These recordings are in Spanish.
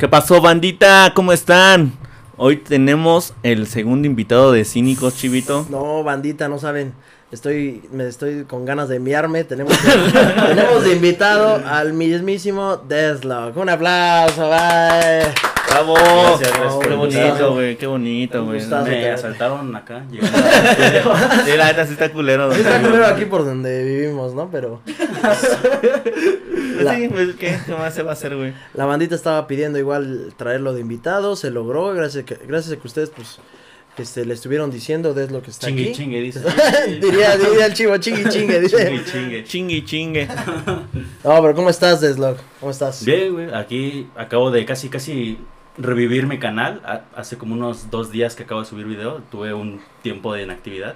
¿Qué pasó, bandita? ¿Cómo están? Hoy tenemos el segundo invitado de Cínicos, Chivito. No, bandita, no saben. Estoy, me estoy con ganas de enviarme. Tenemos, tenemos de invitado al mismísimo Deathlock. Un aplauso, bye. ¡Bravo! Gracias, gracias por qué bonito, güey, qué bonito, güey. Me asaltaron acá. Sí, la neta sí está culero. Sí, está culero aquí por donde vivimos, ¿no? Pero La- Sí, pues, ¿qué? ¿Qué más se va a hacer, güey? la bandita estaba pidiendo igual traerlo de invitado. Se logró, gracias que, gracias a que ustedes, pues, este, le estuvieron diciendo Deathlock que está Chingue, aquí. chingue, dice. diría, diría el chivo, chingui, chingue, dice. Chingue, chingue. Chingue, chingue. No, pero ¿cómo estás, Deathlock? ¿Cómo estás? Bien, güey. Aquí acabo de casi, casi revivir mi canal. Ha- Hace como unos dos días que acabo de subir video. Tuve un tiempo de inactividad.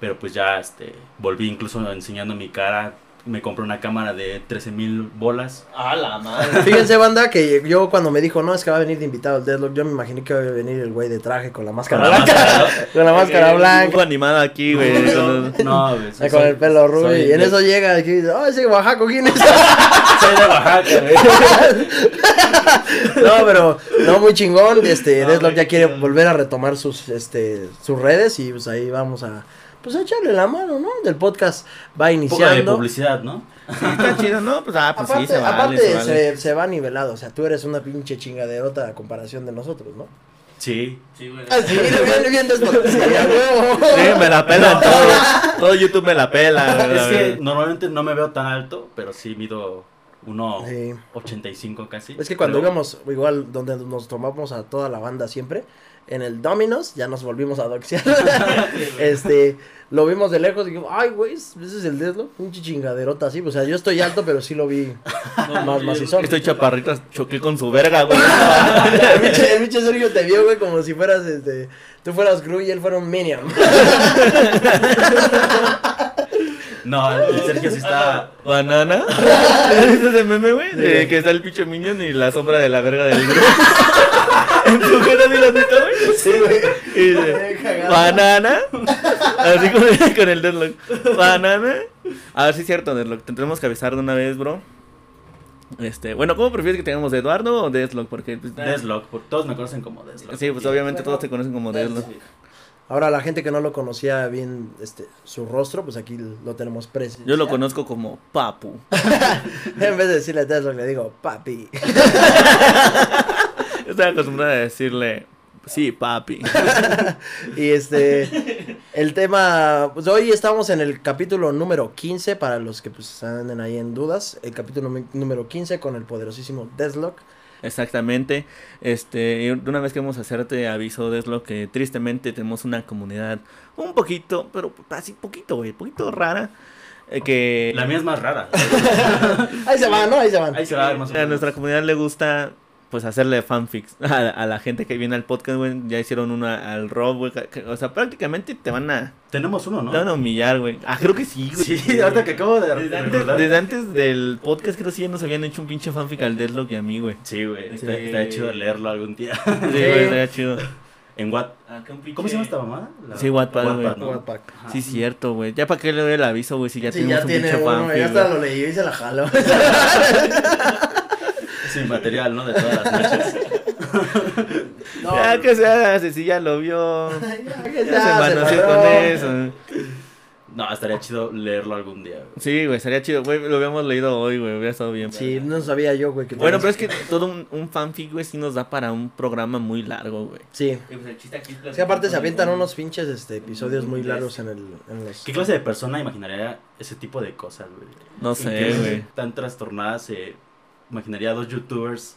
Pero pues ya este, volví incluso enseñando mi cara. Me compré una cámara de 13 mil bolas. A la madre. Fíjense, banda, que yo cuando me dijo, no, es que va a venir de invitado el Deathlock, yo me imaginé que iba a venir el güey de traje con la máscara Con la blanca. máscara, con la máscara blanca. Dibujo animado aquí, güey. ¿no? No, güey. soy- eh, con el pelo rubio. Y en de- eso llega y dice, oh, ese Oaxaco, ¿quién es? Soy de Oaxaca, güey. no, pero, no, muy chingón. Este, No, Deathlock ya quiere volver a retomar sus, este, sus redes y pues ahí vamos a, pues echarle la mano, ¿no? Del podcast va Un poco de iniciando. publicidad, ¿no? Sí, está chido, ¿no? Pues, ah, pues aparte, sí, se vale, aparte se vale. se, se va nivelado, o sea, tú eres una pinche chingaderota a comparación de nosotros, ¿no? Sí. Sí, güey. Ah, sí, bien, bien Deathlock. Sí. Sí, me la pelan todo. Todo YouTube me la pela. Es que normalmente no me veo tan alto, pero sí mido Sí. 1.85 casi. Es que cuando Pero- íbamos, igual donde nos tomamos a toda la banda siempre, en el Dominos, ya nos volvimos a doxear. este, lo vimos de lejos y dijimos, ay, güey, ese es el Deathlock, un chingaderota así. O sea, yo estoy alto, pero sí lo vi más macizón. Estoy chaparrito, choqué con su verga, güey. el, pinche, el pinche Sergio te vio, güey, como si fueras, este, tú fueras Gru y él fuera un Minion. No, el Sergio sí está. ¿Banana? ¿Ese es el meme, güey? De que está el pinche minion y la sombra de la verga del grupo. ¿En tu cara ni la neta, güey? sí, güey. Y dice, ¿banana? Así con el, con el Deadlock. ¿Banana? A ver si es cierto, Deadlock. Tendremos que avisar de una vez, bro. Este, bueno, ¿cómo prefieres que tengamos Eduardo o Deathlock? Porque pues, Deathlock, por- todos me conocen como Deathlock. Sí, pues obviamente todos te conocen como Deathlock. Ahora, la gente que no lo conocía bien, este, su rostro, pues aquí lo tenemos presente. Yo lo conozco como Papu. En vez de decirle Deathlock, le digo, papi. Estoy acostumbrado a decirle, sí, papi. Y este, el tema, pues hoy estamos en el capítulo número 15, para los que pues anden ahí en dudas, el capítulo nú- número 15 con el poderosísimo Deathlock. Exactamente. Este, una vez queremos hacerte aviso de lo que tristemente tenemos una comunidad un poquito, pero así poquito, güey, poquito rara. eh, que La mía es más rara. Ahí se van, ¿no? Ahí se van. Ahí se va a ver más o a menos. nuestra comunidad le gusta pues hacerle fanfics a, a la gente que viene al podcast, güey. Ya hicieron una al Rob, güey. O sea, prácticamente te van a, Tenemos uno, ¿no? te van a humillar, güey. Ah, creo que sí, güey. Sí, ahorita que acabo de Desde antes, desde antes del podcast creo que sí ya nos habían hecho un pinche fanfic al Deadlock y a mí, güey. Sí, güey. Sí. Está, está chido leerlo algún día. Sí, güey, estaría chido. En Watt. ¿Cómo se llama esta mamada? La- Sí, Wattpad, güey. ¿no? Wattpad. Sí, cierto, güey. Ya para qué le doy el aviso, güey, si ya Sí, tenemos ya un tiene pinche uno, fanfic, ya hasta lo leí y se la jalo. Sí, material, ¿no? De todas las noches. No, Ya que se haga, si ya lo vio. ya que Ya se ya se manoseó con eso. No, estaría chido leerlo algún día. güey. Sí, güey, estaría chido, güey. Lo habíamos leído hoy, güey. Hubiera estado bien. Sí, no sabía yo, güey. que Bueno, pero es que todo un, un fanfic, güey, sí nos da para un programa muy largo, güey. Sí. Es que aparte se avientan unos pinches este, episodios muy largos en, el, en los... ¿Qué clase de persona imaginaría ese tipo de cosas, güey? No sé, güey. Tan trastornadas, se imaginaría a dos youtubers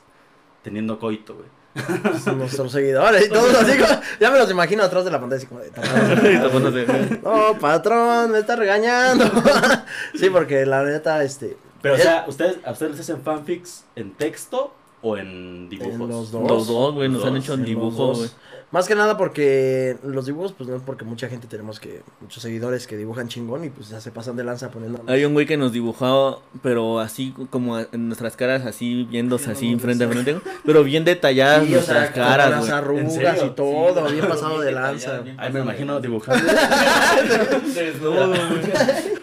teniendo coito, güey. nuestros seguidores y todos así como, ya me los imagino atrás de la pantalla así como de, Y tapándose. no patrón me está regañando sí porque la neta este Pero, o sea, ¿ustedes, ¿a ustedes les hacen fanfics en texto o en dibujos? En los dos. Los dos, güey, nos han hecho en dibujos, güey. Más que nada porque los dibujos pues no es porque mucha gente tenemos que muchos seguidores que dibujan chingón y pues ya se pasan de lanza poniendo Hay un güey que nos dibujó, pero así como en nuestras caras, así viéndose así frente a frente, pero bien detalladas Sí, o sea, nuestras con caras, las güey. ¿En arrugas y todo, Sí, bien pasado de lanza. Ay, me imagino dibujando. Desnudo, güey.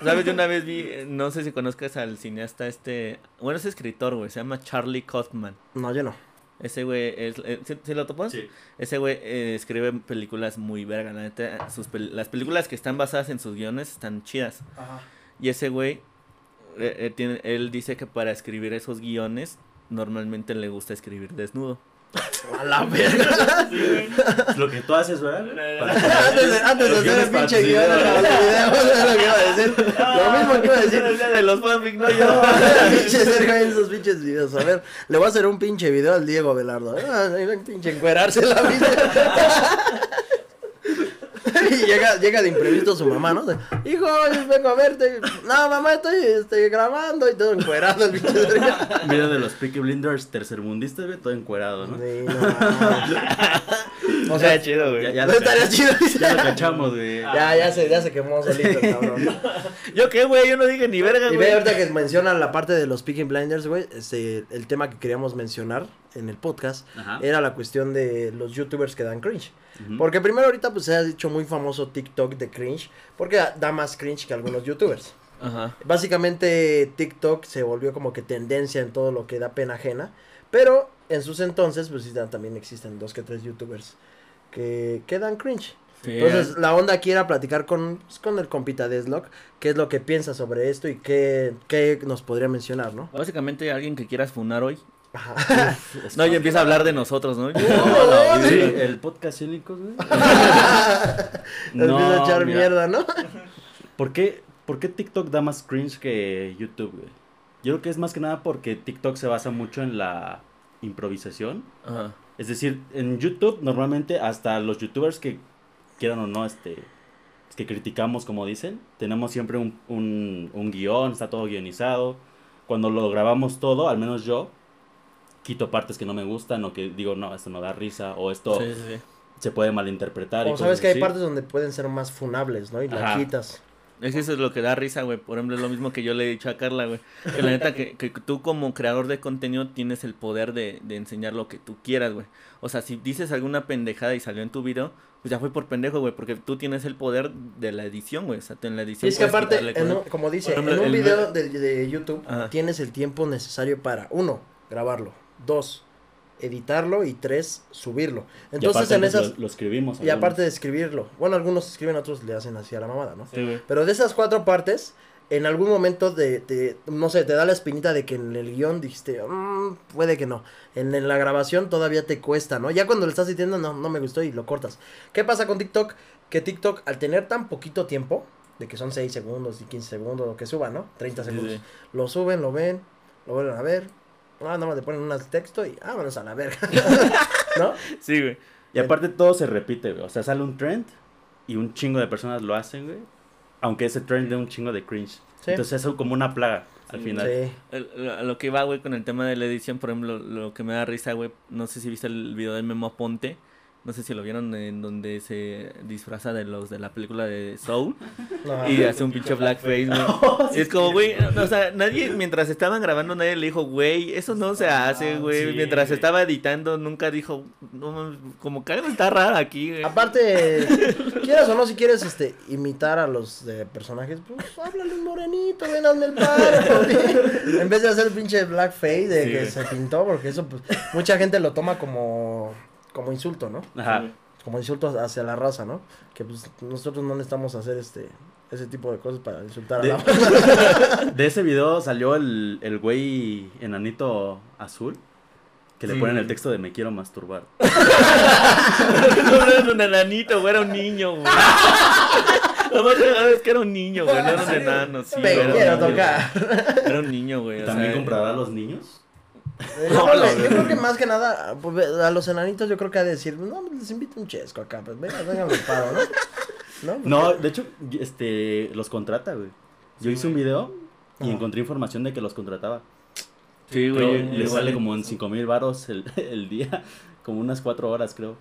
¿Sabes? Yo una vez vi, no sé si conozcas al cineasta este, bueno, es escritor, güey, se llama Charlie Kaufman. No, yo no. Ese güey, es, eh, ¿sí, sí lo topas? Sí. Ese güey eh, escribe películas muy verga, la neta. Sus pel- las películas que están basadas en sus guiones están chidas. Ajá. Y ese güey, eh, eh, tiene, él dice que para escribir esos guiones, normalmente le gusta escribir desnudo. A la verga. Lo que tú haces, ¿verdad? Antes de, antes de hacer el pinche guion de videos. los videos, es lo que iba a decir. Lo mismo que iba a decir. de los fanfic, no yo. Pinche Sergio en esos pinches videos. A ver, le voy a hacer un pinche video al Diego Velardo. Ah, pinche encuerarse la vida. Y llega, llega de imprevisto su mamá, ¿no? De, Hijo, vengo a verte. No, mamá, estoy este, grabando y todo encuerado el pinche video de los Peaky Blinders tercermundistas, todo encuerado, ¿no? Sí, no. O sea, chido, güey. Ya, ya, No lo, estaría chido. ya lo cachamos, güey. Ya, ya se, ya se quemó solito, el cabrón. ¿Yo qué, güey? Yo no dije ni verga, Y ve güey. ahorita que mencionan la parte de los Peaky Blinders, güey, este, el tema que queríamos mencionar en el podcast Ajá. era la cuestión de los youtubers que dan cringe. Porque primero ahorita pues se ha dicho muy famoso TikTok de cringe, porque da más cringe que algunos youtubers. Ajá. Básicamente TikTok se volvió como que tendencia en todo lo que da pena ajena, pero en sus entonces pues sí, también existen dos que tres youtubers que, que dan cringe. Sí, Entonces, la onda aquí era platicar con, pues, con el compita Deslock, qué es lo que piensa sobre esto y qué, qué nos podría mencionar, ¿no? Básicamente alguien que quieras funar hoy. Ajá. No, y empieza a hablar de nosotros, ¿no? No, no, Sí, sí. el podcast cínicos, güey. Empieza a echar mira, mierda, ¿no? ¿Por qué, ¿Por qué TikTok da más cringe que YouTube, güey? Yo creo que es más que nada porque TikTok se basa mucho en la improvisación. Ajá. Es decir, en YouTube normalmente hasta los youtubers que quieran o no, este, que criticamos como dicen, tenemos siempre un, un, un guion, está todo guionizado. Cuando lo grabamos todo, al menos yo, quito partes que no me gustan o que digo, no, esto no da risa o esto Sí, sí, sí. se puede malinterpretar. y O sabes cosas que hay así. partes donde pueden ser más funables, ¿no? Y la Ajá. quitas. Es eso es lo que da risa, güey. Por ejemplo, es lo mismo que yo le he dicho a Carla, güey. Que la neta, que, que tú como creador de contenido tienes el poder de, de enseñar lo que tú quieras, güey. O sea, si dices alguna pendejada y salió en tu video, pues ya fue por pendejo, güey. Porque tú tienes el poder de la edición, güey. O sea, en la Y edición. es que aparte, en un- como dice, ejemplo, en un el- video de, de YouTube Ajá. tienes el tiempo necesario para, uno, grabarlo, dos, editarlo y tres, subirlo. Entonces aparte en esas... Lo, lo escribimos. Y algunos. aparte de escribirlo. Bueno, algunos escriben, otros le hacen así a la mamada, ¿no? Sí. Pero de esas cuatro partes, en algún momento de, de- no sé, te da la espinita de que en el guion dijiste, "Mm, puede que no. En, en la grabación todavía te cuesta, ¿no? Ya cuando le estás diciendo, no, no me gustó y lo cortas. ¿Qué pasa con TikTok? Que TikTok, al tener tan poquito tiempo, de que son 6 segundos y 15 segundos, lo que suba, ¿no? 30 Sí, segundos. sí. Lo suben, lo ven, lo vuelven a ver. Ah, nada más le ponen un texto y vámonos a la verga. ¿No? Sí, güey. Y aparte todo se repite, güey. O sea, sale un trend y un chingo de personas lo hacen, güey. Aunque ese trend de un chingo de cringe. Sí. Entonces es como una plaga al final. Sí. El- lo que va, güey, con el tema de la edición, por ejemplo, lo que me da risa, güey, no sé si viste el video de Memo Aponte, no sé si lo vieron, en donde se disfraza de los de la película de Soul No, y hace un pinche blackface, güey. Y es como, güey, o sea, nadie, mientras estaban grabando, nadie le dijo, güey, eso no se hace, güey. sí, mientras güey. estaba editando, nunca dijo, no, como que algo está raro aquí, güey. Aparte, quieras o no, si quieres este imitar a los de personajes, pues háblale un morenito, ven, hazme el paro. en vez de hacer el pinche blackface de Sí, que se pintó, porque eso, pues, mucha gente lo toma como, como insulto, ¿no? Ajá. Como insulto hacia la raza, ¿no? Que pues nosotros no necesitamos hacer este ese tipo de cosas para insultar a De, la raza. de ese video salió el, el güey enanito azul. Que le Sí. ponen el texto de me quiero masturbar. no era un enanito, güey, era un niño, güey. Es que era un niño, güey, no era un enano, sí. Un quiero tocar. Era un niño, güey. o ¿También sea, comprará a los niños? Yo, creo la que- yo creo que más que nada, pues, a los enanitos yo creo que ha de decir, no, les invito un chesco acá, pues venga, vengan el paro, ¿no? ¿No? Pues, No, de hecho, este, los contrata, güey. Yo hice un video y Ajá. encontré información de que los contrataba. Sí, Creo güey. le igual. sale como en 5 mil baros el, el día, como unas 4 horas, creo.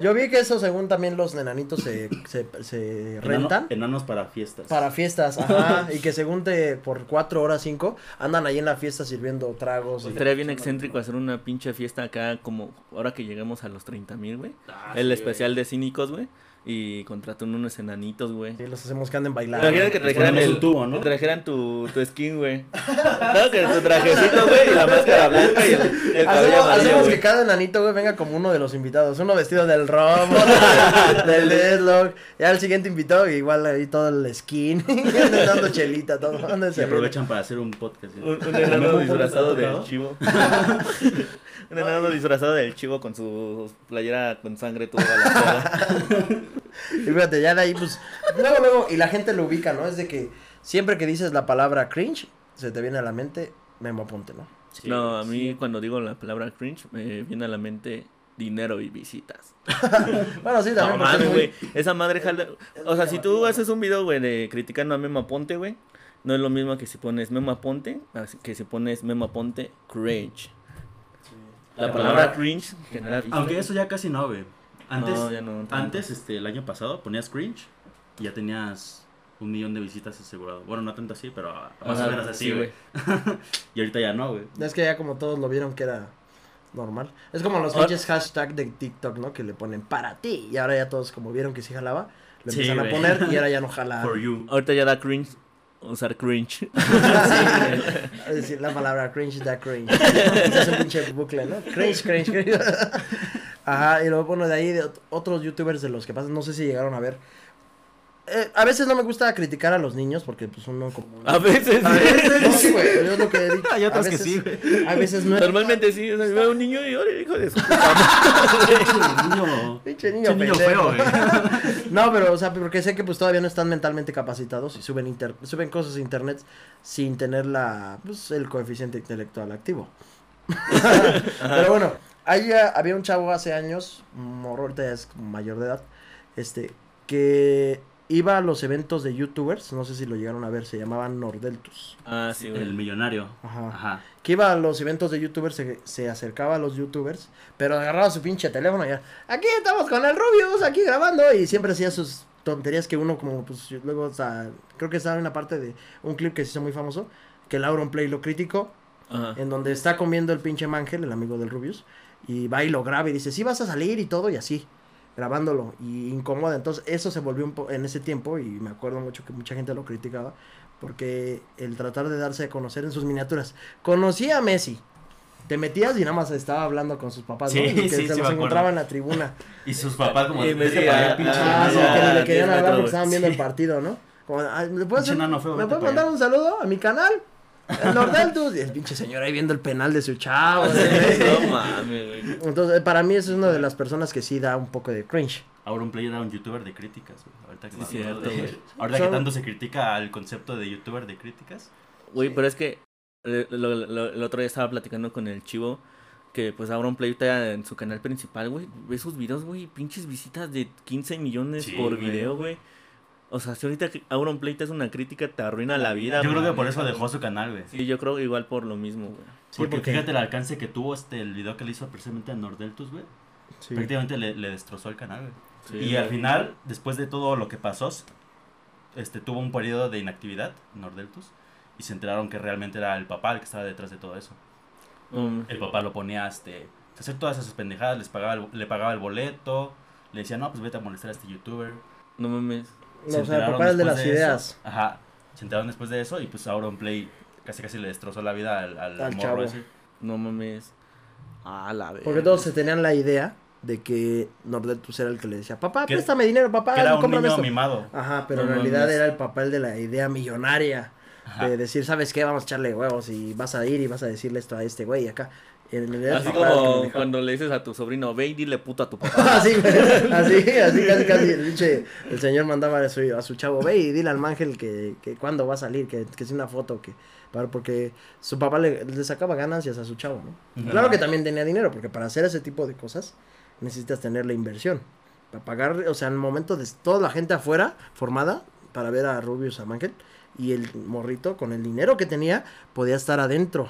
Yo vi que eso según también los enanitos se, se, se Enano- rentan enanos para fiestas. para fiestas, ajá, y que según te, por cuatro horas, cinco, andan ahí en la fiesta sirviendo tragos. y- Estaría bien excéntrico hacer una pinche fiesta acá, como ahora que lleguemos a los 30 mil, güey. Ah, el sí, especial de cínicos, güey. Y contrataron unos enanitos, güey. Sí, los hacemos que anden bailando. Imagínate que trajeran el tubo, ¿no? que trajeran tu, tu skin, güey. No, que tu trajecito, güey, y la máscara blanca y el, el cabello Hacemos, amarillo, hacemos güey. que cada enanito, güey, venga como uno de los invitados. Uno vestido del Robo, del Deadlock. Ya el siguiente invitado, igual ahí todo el skin. dando chelita, todo. Se aprovechan para hacer un podcast. ¿sí? Un, un ¿A lo enano disfrazado del chivo. un enano disfrazado del chivo con su playera con sangre toda la Y fíjate, ya de ahí, pues, luego, luego, y la gente lo ubica, ¿no? Es de que siempre que dices la palabra cringe, se te viene a la mente Memo Aponte, ¿no? Sí, No, a mí sí. cuando digo la palabra cringe me viene a la mente dinero y visitas. Bueno, sí, también. No porque es muy-. Esa madre jala. O sea, si tú haces un video, güey, de criticando a Memo Aponte, güey, no es lo mismo que si pones Memo Aponte, que si pones Memo Aponte cringe. La La palabra palabra- cringe genera vistas. Aunque eso ya casi no, güey. Antes, No, ya no tanto. antes este, el año pasado ponías cringe y ya tenías un millón de visitas asegurado. Bueno, no tanto así, pero más o menos así, sí, güey. y ahorita ya no, güey. Es que ya como todos lo vieron que era normal. Es como los pinches hashtag de TikTok, ¿no? Que le ponen para ti. Y ahora ya todos como vieron que sí jalaba, le Sí, empiezan a poner y ahora ya no jala. For you. Ahorita ya da cringe usar cringe. Sí, decir, la palabra cringe da cringe. es un pinche bucle, ¿no? Cringe, cringe, cringe. Ajá, y luego, bueno, de ahí de ot- otros youtubers de los que pasan, no sé si llegaron a ver. Eh, a veces no me gusta criticar a los niños porque pues uno como... A veces. A veces, no, sí, güey, yo lo que he dicho. Hay otros A que sí, güey. A veces no. Normalmente sí. O sea, veo un niño y ahora hijo de su niño. Pinche niño, niño feo, güey. No, pero, o sea, porque sé que pues todavía no están mentalmente capacitados y suben inter suben cosas a internet sin tener la, pues, el coeficiente intelectual activo. pero bueno, ahí ah, había un chavo hace años, morro, ahorita ya es como mayor de edad, este, que iba a los eventos de youtubers, no sé si lo llegaron a ver, se llamaban Nordeltus. Ah, sí, El millonario. Ajá. Ajá. Que iba a los eventos de youtubers, se, se acercaba a los youtubers, pero agarraba su pinche teléfono y ya, aquí estamos con el Rubius, aquí grabando, y siempre hacía sus tonterías que uno como, pues, luego, o sea, creo que estaba en una parte de un clip que se hizo muy famoso, que Lauron Play lo criticó, Ajá. en donde está comiendo el pinche Mangel, el amigo del Rubius, y va y lo graba y dice, sí vas a salir y todo, y así, grabándolo, y incomoda, entonces eso se volvió un po en ese tiempo, y me acuerdo mucho que mucha gente lo criticaba, porque el tratar de darse a conocer en sus miniaturas, conocí a Messi, te metías y nada más estaba hablando con sus papás, ¿no? Sí, Y que sí, se sí, los encontraba en la tribuna. Y sus papás como... Y me "Vete decía, ah, Ah, sí, niño". que le 10 querían hablar porque estaban viendo el partido, ¿no? Como, "Ay, ¿Me puedes, ¿me puedes mandar allá". un saludo a mi canal? El el pinche señor ahí viendo el penal de su chavo. ¿sí? No mames, güey. Entonces, para mí, eso es una de las personas que sí da un poco de cringe. Auron Play era un youtuber de críticas, güey. Ahorita que, Sí, me acuerdo cierto, de- güey. ahorita Son- que tanto se critica al concepto de youtuber de críticas. Güey, Sí. pero es que eh, lo- lo- el otro día estaba platicando con el chivo que pues Auron Play está en su canal principal, güey. Ve sus videos, güey, pinches visitas de 15 millones Sí, por güey. video, güey. O sea, si ahorita que Auron Play te hace una crítica, te arruina la vida. Yo creo que por eso dejó su canal, güey. Sí, yo creo igual por lo mismo, güey. Sí, porque, porque- fíjate el alcance que tuvo este el video que le hizo precisamente a Nordeltus, güey. Sí. Prácticamente le, le destrozó el canal, güey. Sí, y al final, después de todo lo que pasó, este tuvo un periodo de inactividad, Nordeltus, y se enteraron que realmente era el papá el que estaba detrás de todo eso. Um, El papá lo ponía este, a hacer todas esas pendejadas, les pagaba el- le pagaba el boleto, le decía, no, pues vete a molestar a este youtuber. no mames. No, Se o sea, el enteraron papá es el de las eso. ideas. Ajá. Se enteraron después de eso y pues ahora un play casi casi le destrozó la vida al, al, Al morro chavo. ese. No mames. Ah, la verdad. Porque todos se tenían la idea de que Nordeltus era el que le decía, papá, Que- préstame dinero, papá, que era un niño esto". mimado. Ajá, pero No en realidad mames. era el papá el de la idea millonaria. Ajá. De decir, ¿sabes qué? Vamos a echarle huevos y vas a ir y vas a decirle esto a este güey acá. Y en realidad Así papá como cuando le dices a tu sobrino, ve y dile puto a tu papá. así, así, así, casi, casi. El, pinche- el señor mandaba a su, a su chavo, ve y dile al Mangel que, que cuándo va a salir, que, que es una foto, que para, porque su papá le, le sacaba ganancias a su chavo, ¿no? Claro que también tenía dinero, porque para hacer ese tipo de cosas necesitas tener la inversión. Para pagar, o sea, en el momento de toda la gente afuera formada para ver a Rubius, a Mangel, y el morrito con el dinero que tenía podía estar adentro.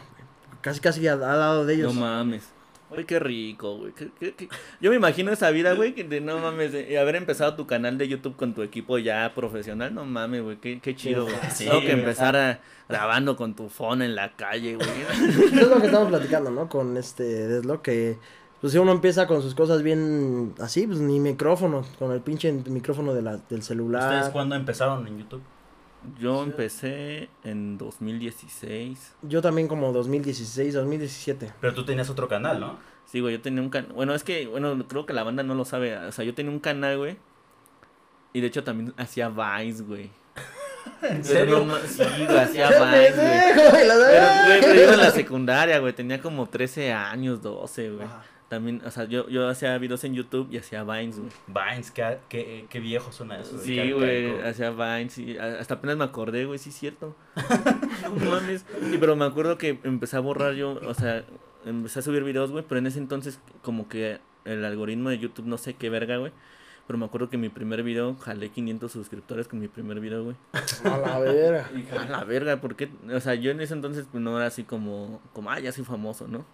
Casi, casi al al lado de ellos. No mames. Uy, qué rico, güey. Qué- qué- qué- Yo me imagino esa vida, güey, que de no mames, de haber empezado tu canal de YouTube con tu equipo ya profesional, no mames, güey, qué, qué chido, güey. Sí, Tengo que güey. empezar a, grabando con tu phone en la calle, güey. Eso es lo que estamos platicando, ¿no? Con este Deslo, que Pues si uno empieza con sus cosas bien así, pues ni micrófono, con el pinche micrófono de la, del celular. ¿Ustedes cuándo empezaron en YouTube? Yo empecé en 2016. Yo también como 2016, 2017. Pero tú tenías otro canal, ¿no? Sí, güey, yo tenía un canal. Bueno, es que, bueno, creo que la banda no lo sabe. O sea, yo tenía un canal, güey. Y de hecho también hacía Vines, güey. ¿En Pero serio? sí, güey, hacía Vines, güey. Pero, güey, pero yo en la secundaria, güey. Tenía como 13 años, 12, güey. Ajá. También, o sea, yo, yo hacía videos en YouTube y hacía Vines, güey. Vines, qué, qué, qué viejo suena eso. Sí, güey, hacía Vines y hasta apenas me acordé, güey, sí es cierto. no mames. Y pero me acuerdo que empecé a borrar yo, o sea, empecé a subir videos, güey, pero en ese entonces como que el algoritmo de YouTube no sé qué verga, güey. Pero me acuerdo que mi primer video jalé 500 suscriptores con mi primer video, güey. A la verga. A la verga, ¿por qué? O sea, yo en ese entonces pues, no era así como, como, ah, ya soy famoso, ¿no?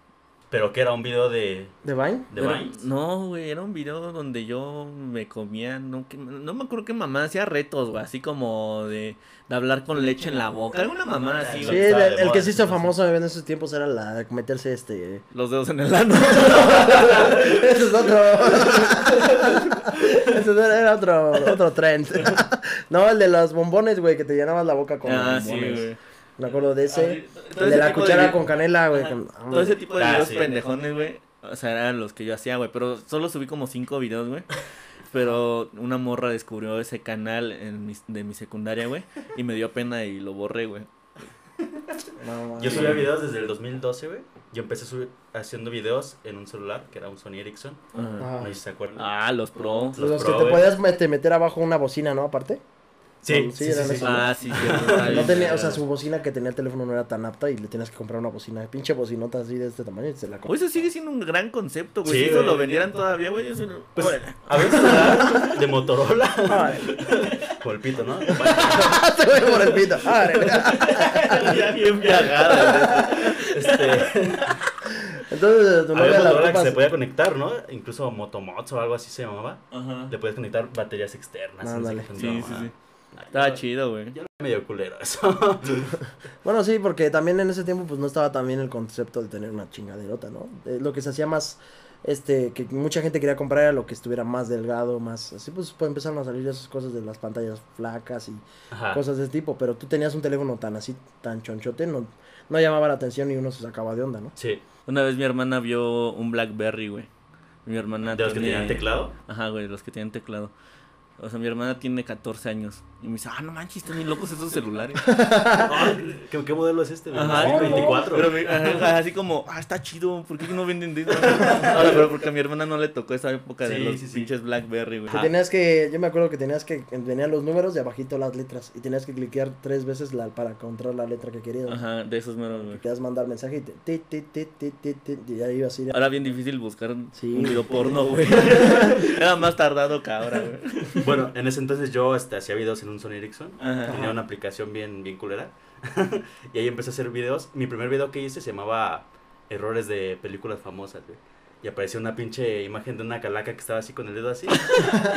Pero que era un video de, ¿De Vine? de Era-. No, güey, era un video donde yo me comía, no, que- no me acuerdo qué mamá hacía retos, güey, así como de, de hablar con leche en la boca, alguna mamá así, Sí, el, de que se hizo famoso en esos tiempos era la meterse este. Los dedos en el ano. Ese es otro. Ese era otro, otro trend. no, el de los bombones, güey, que te llenabas la boca con ah, los sí, güey. Me acuerdo de ese. El de la cuchara con canela, güey. Con- Todo ese tipo de Ah, videos sí. pendejones, güey. O sea, eran los que yo hacía, güey. Pero solo subí como cinco videos, güey. Pero una morra descubrió ese canal en mi- de mi secundaria, güey. Y me dio pena y lo borré, güey. No. Yo subía videos desde el 2012, güey. Yo empecé subir, haciendo videos en un celular, que era un Sony Ericsson. Ajá. Ajá. No sé si se acuerdan. Ah, los pro. Los Los, pro, que te podías meter, meter abajo una bocina, ¿no? Aparte. Sí, sí, sí, eran sí, esos. Ah, sí. No tenía, o sea, su bocina que tenía el teléfono no era tan apta y le tenías que comprar una bocina, pinche bocinota así de este tamaño y se la compró. eso sigue siendo un gran concepto, güey. Sí, si eso lo vendieran todavía, güey. Eso no... Pues, a ver, celular de Motorola. Ay, Como el pito, ¿no? te voy por el pito. Ya bien viajado. Este, Entonces, tu había novia la Motorola que se podía conectar, ¿no? Incluso Motomods o algo así se llamaba. Ajá. Le puedes conectar baterías externas. Ándale. no sé qué Sí, sí, sí. Estaba chido, güey. Yo lo medio culero eso. Bueno, sí, porque también en ese tiempo pues no estaba también el concepto de tener una chingaderota, ¿no? Eh, lo que se hacía más, este, que mucha gente quería comprar era lo que estuviera más delgado, más, así pues, pues empezaron a salir esas cosas de las pantallas flacas y Ajá. cosas de ese tipo, pero tú tenías un teléfono tan así, tan chonchote, no, no llamaba la atención y uno se sacaba de onda, ¿no? Sí. Una vez mi hermana vio un Blackberry, güey. Mi hermana ¿De los que tenían teclado? Ajá, güey, los que tienen teclado. O sea, mi hermana tiene 14 años. Y me dice, ah, no manches, están bien locos esos celulares. ¿Qué, qué modelo es este? güey? Ajá, Sí, como- 24. Pero me- ajá, así como, ah, está chido, ¿por qué no venden de eso? Ahora, pero porque a mi hermana no le tocó esa época de Sí, los sí, sí. pinches Blackberry, güey. Que tenías que, yo me acuerdo que tenías que, venían los números y abajito las letras, y tenías que cliquear tres veces la, para encontrar la letra que querías. Ajá, de esos meros, Que güey. querías mandar mensaje y te, ti, ti, ti, ti, ti, ti, y ya iba así. Ahora bien difícil buscar Sí. un video porno, güey. Era más tardado que ahora, güey. Bueno, en ese entonces yo este, hacía videos en un Sony Ericsson. Ajá. Tenía una aplicación bien, bien culera. y ahí empecé a hacer videos. Mi primer video que hice se llamaba Errores de películas famosas, güey. Y apareció una pinche imagen de una calaca que estaba así con el dedo así.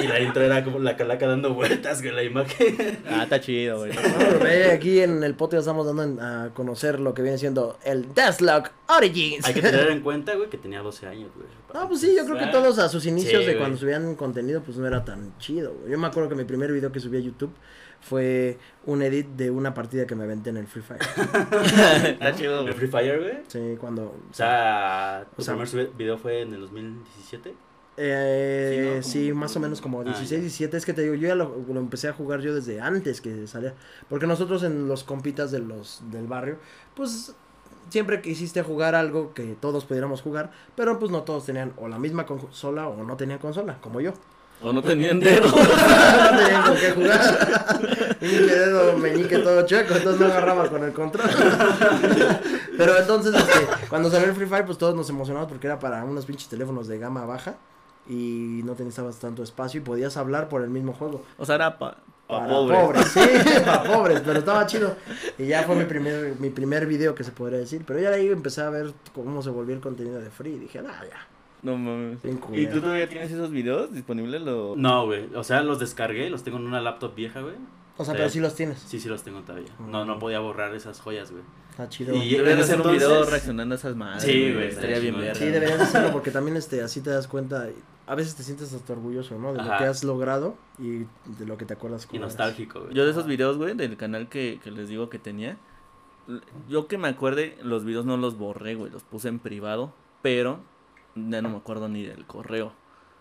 y la intro era como la calaca dando vueltas, güey, la imagen. Ah, está chido, güey. Ve, aquí en el podcast estamos dando en- a conocer lo que viene siendo el Deathlock Origins. Hay que tener en cuenta, güey, que tenía 12 años, güey. No, pues sí, yo creo que todos a sus inicios Sí, de güey. cuando subían contenido, pues no era tan chido, güey. Yo me acuerdo que mi primer video que subí a YouTube fue un edit de una partida que me aventé en el Free Fire. Está chido, El. Free Fire, güey. Sí, cuando... O sea, tu O sea- primer sube- video fue en el 2017. Eh, Sí, sí, ¿no? Como- más o menos como Ah, 16, ya. 17. Es que te digo, yo ya lo, lo empecé a jugar yo desde antes que saliera. Porque nosotros en los compitas de los, del barrio, pues siempre quisiste jugar algo que todos pudiéramos jugar. Pero pues no todos tenían o la misma consola o no tenían consola, como yo. O no tenían dedo. no tenían con qué jugar. Y mi dedo meñique todo chueco, entonces no agarraba con el control. Pero entonces, este, cuando salió el Free Fire, pues todos nos emocionamos porque era para unos pinches teléfonos de gama baja. Y no necesitabas tanto espacio y podías hablar por el mismo juego. O sea, era pa, pa Para pobres. pobres, sí, para pobres, pero estaba chido. Y ya fue mi primer, mi primer video que se podría decir. Pero ya de ahí empecé a ver cómo se volvió el contenido de Free. Y dije, ah, ya. No mames. ¿Y tú todavía tienes esos videos disponibles? Lo... No, güey. O sea, los descargué, los tengo en una laptop vieja, güey. O sea, pero sí los tienes. Sí, sí los tengo todavía. Mm. No, no podía borrar esas joyas, güey. Está chido. Y-. Deberías hacer un video reaccionando a esas madres. Sí, güey, Estaría bien verga. Sí, deberías de hacerlo porque también este, así te das cuenta. A veces te sientes hasta orgulloso, ¿no? De lo que has logrado y de lo que te acuerdas. Y nostálgico, güey. Yo de esos videos, güey, del canal que, que les digo que tenía, yo que me acuerde, los videos no los borré, güey, los puse en privado, pero ya no me acuerdo ni del correo.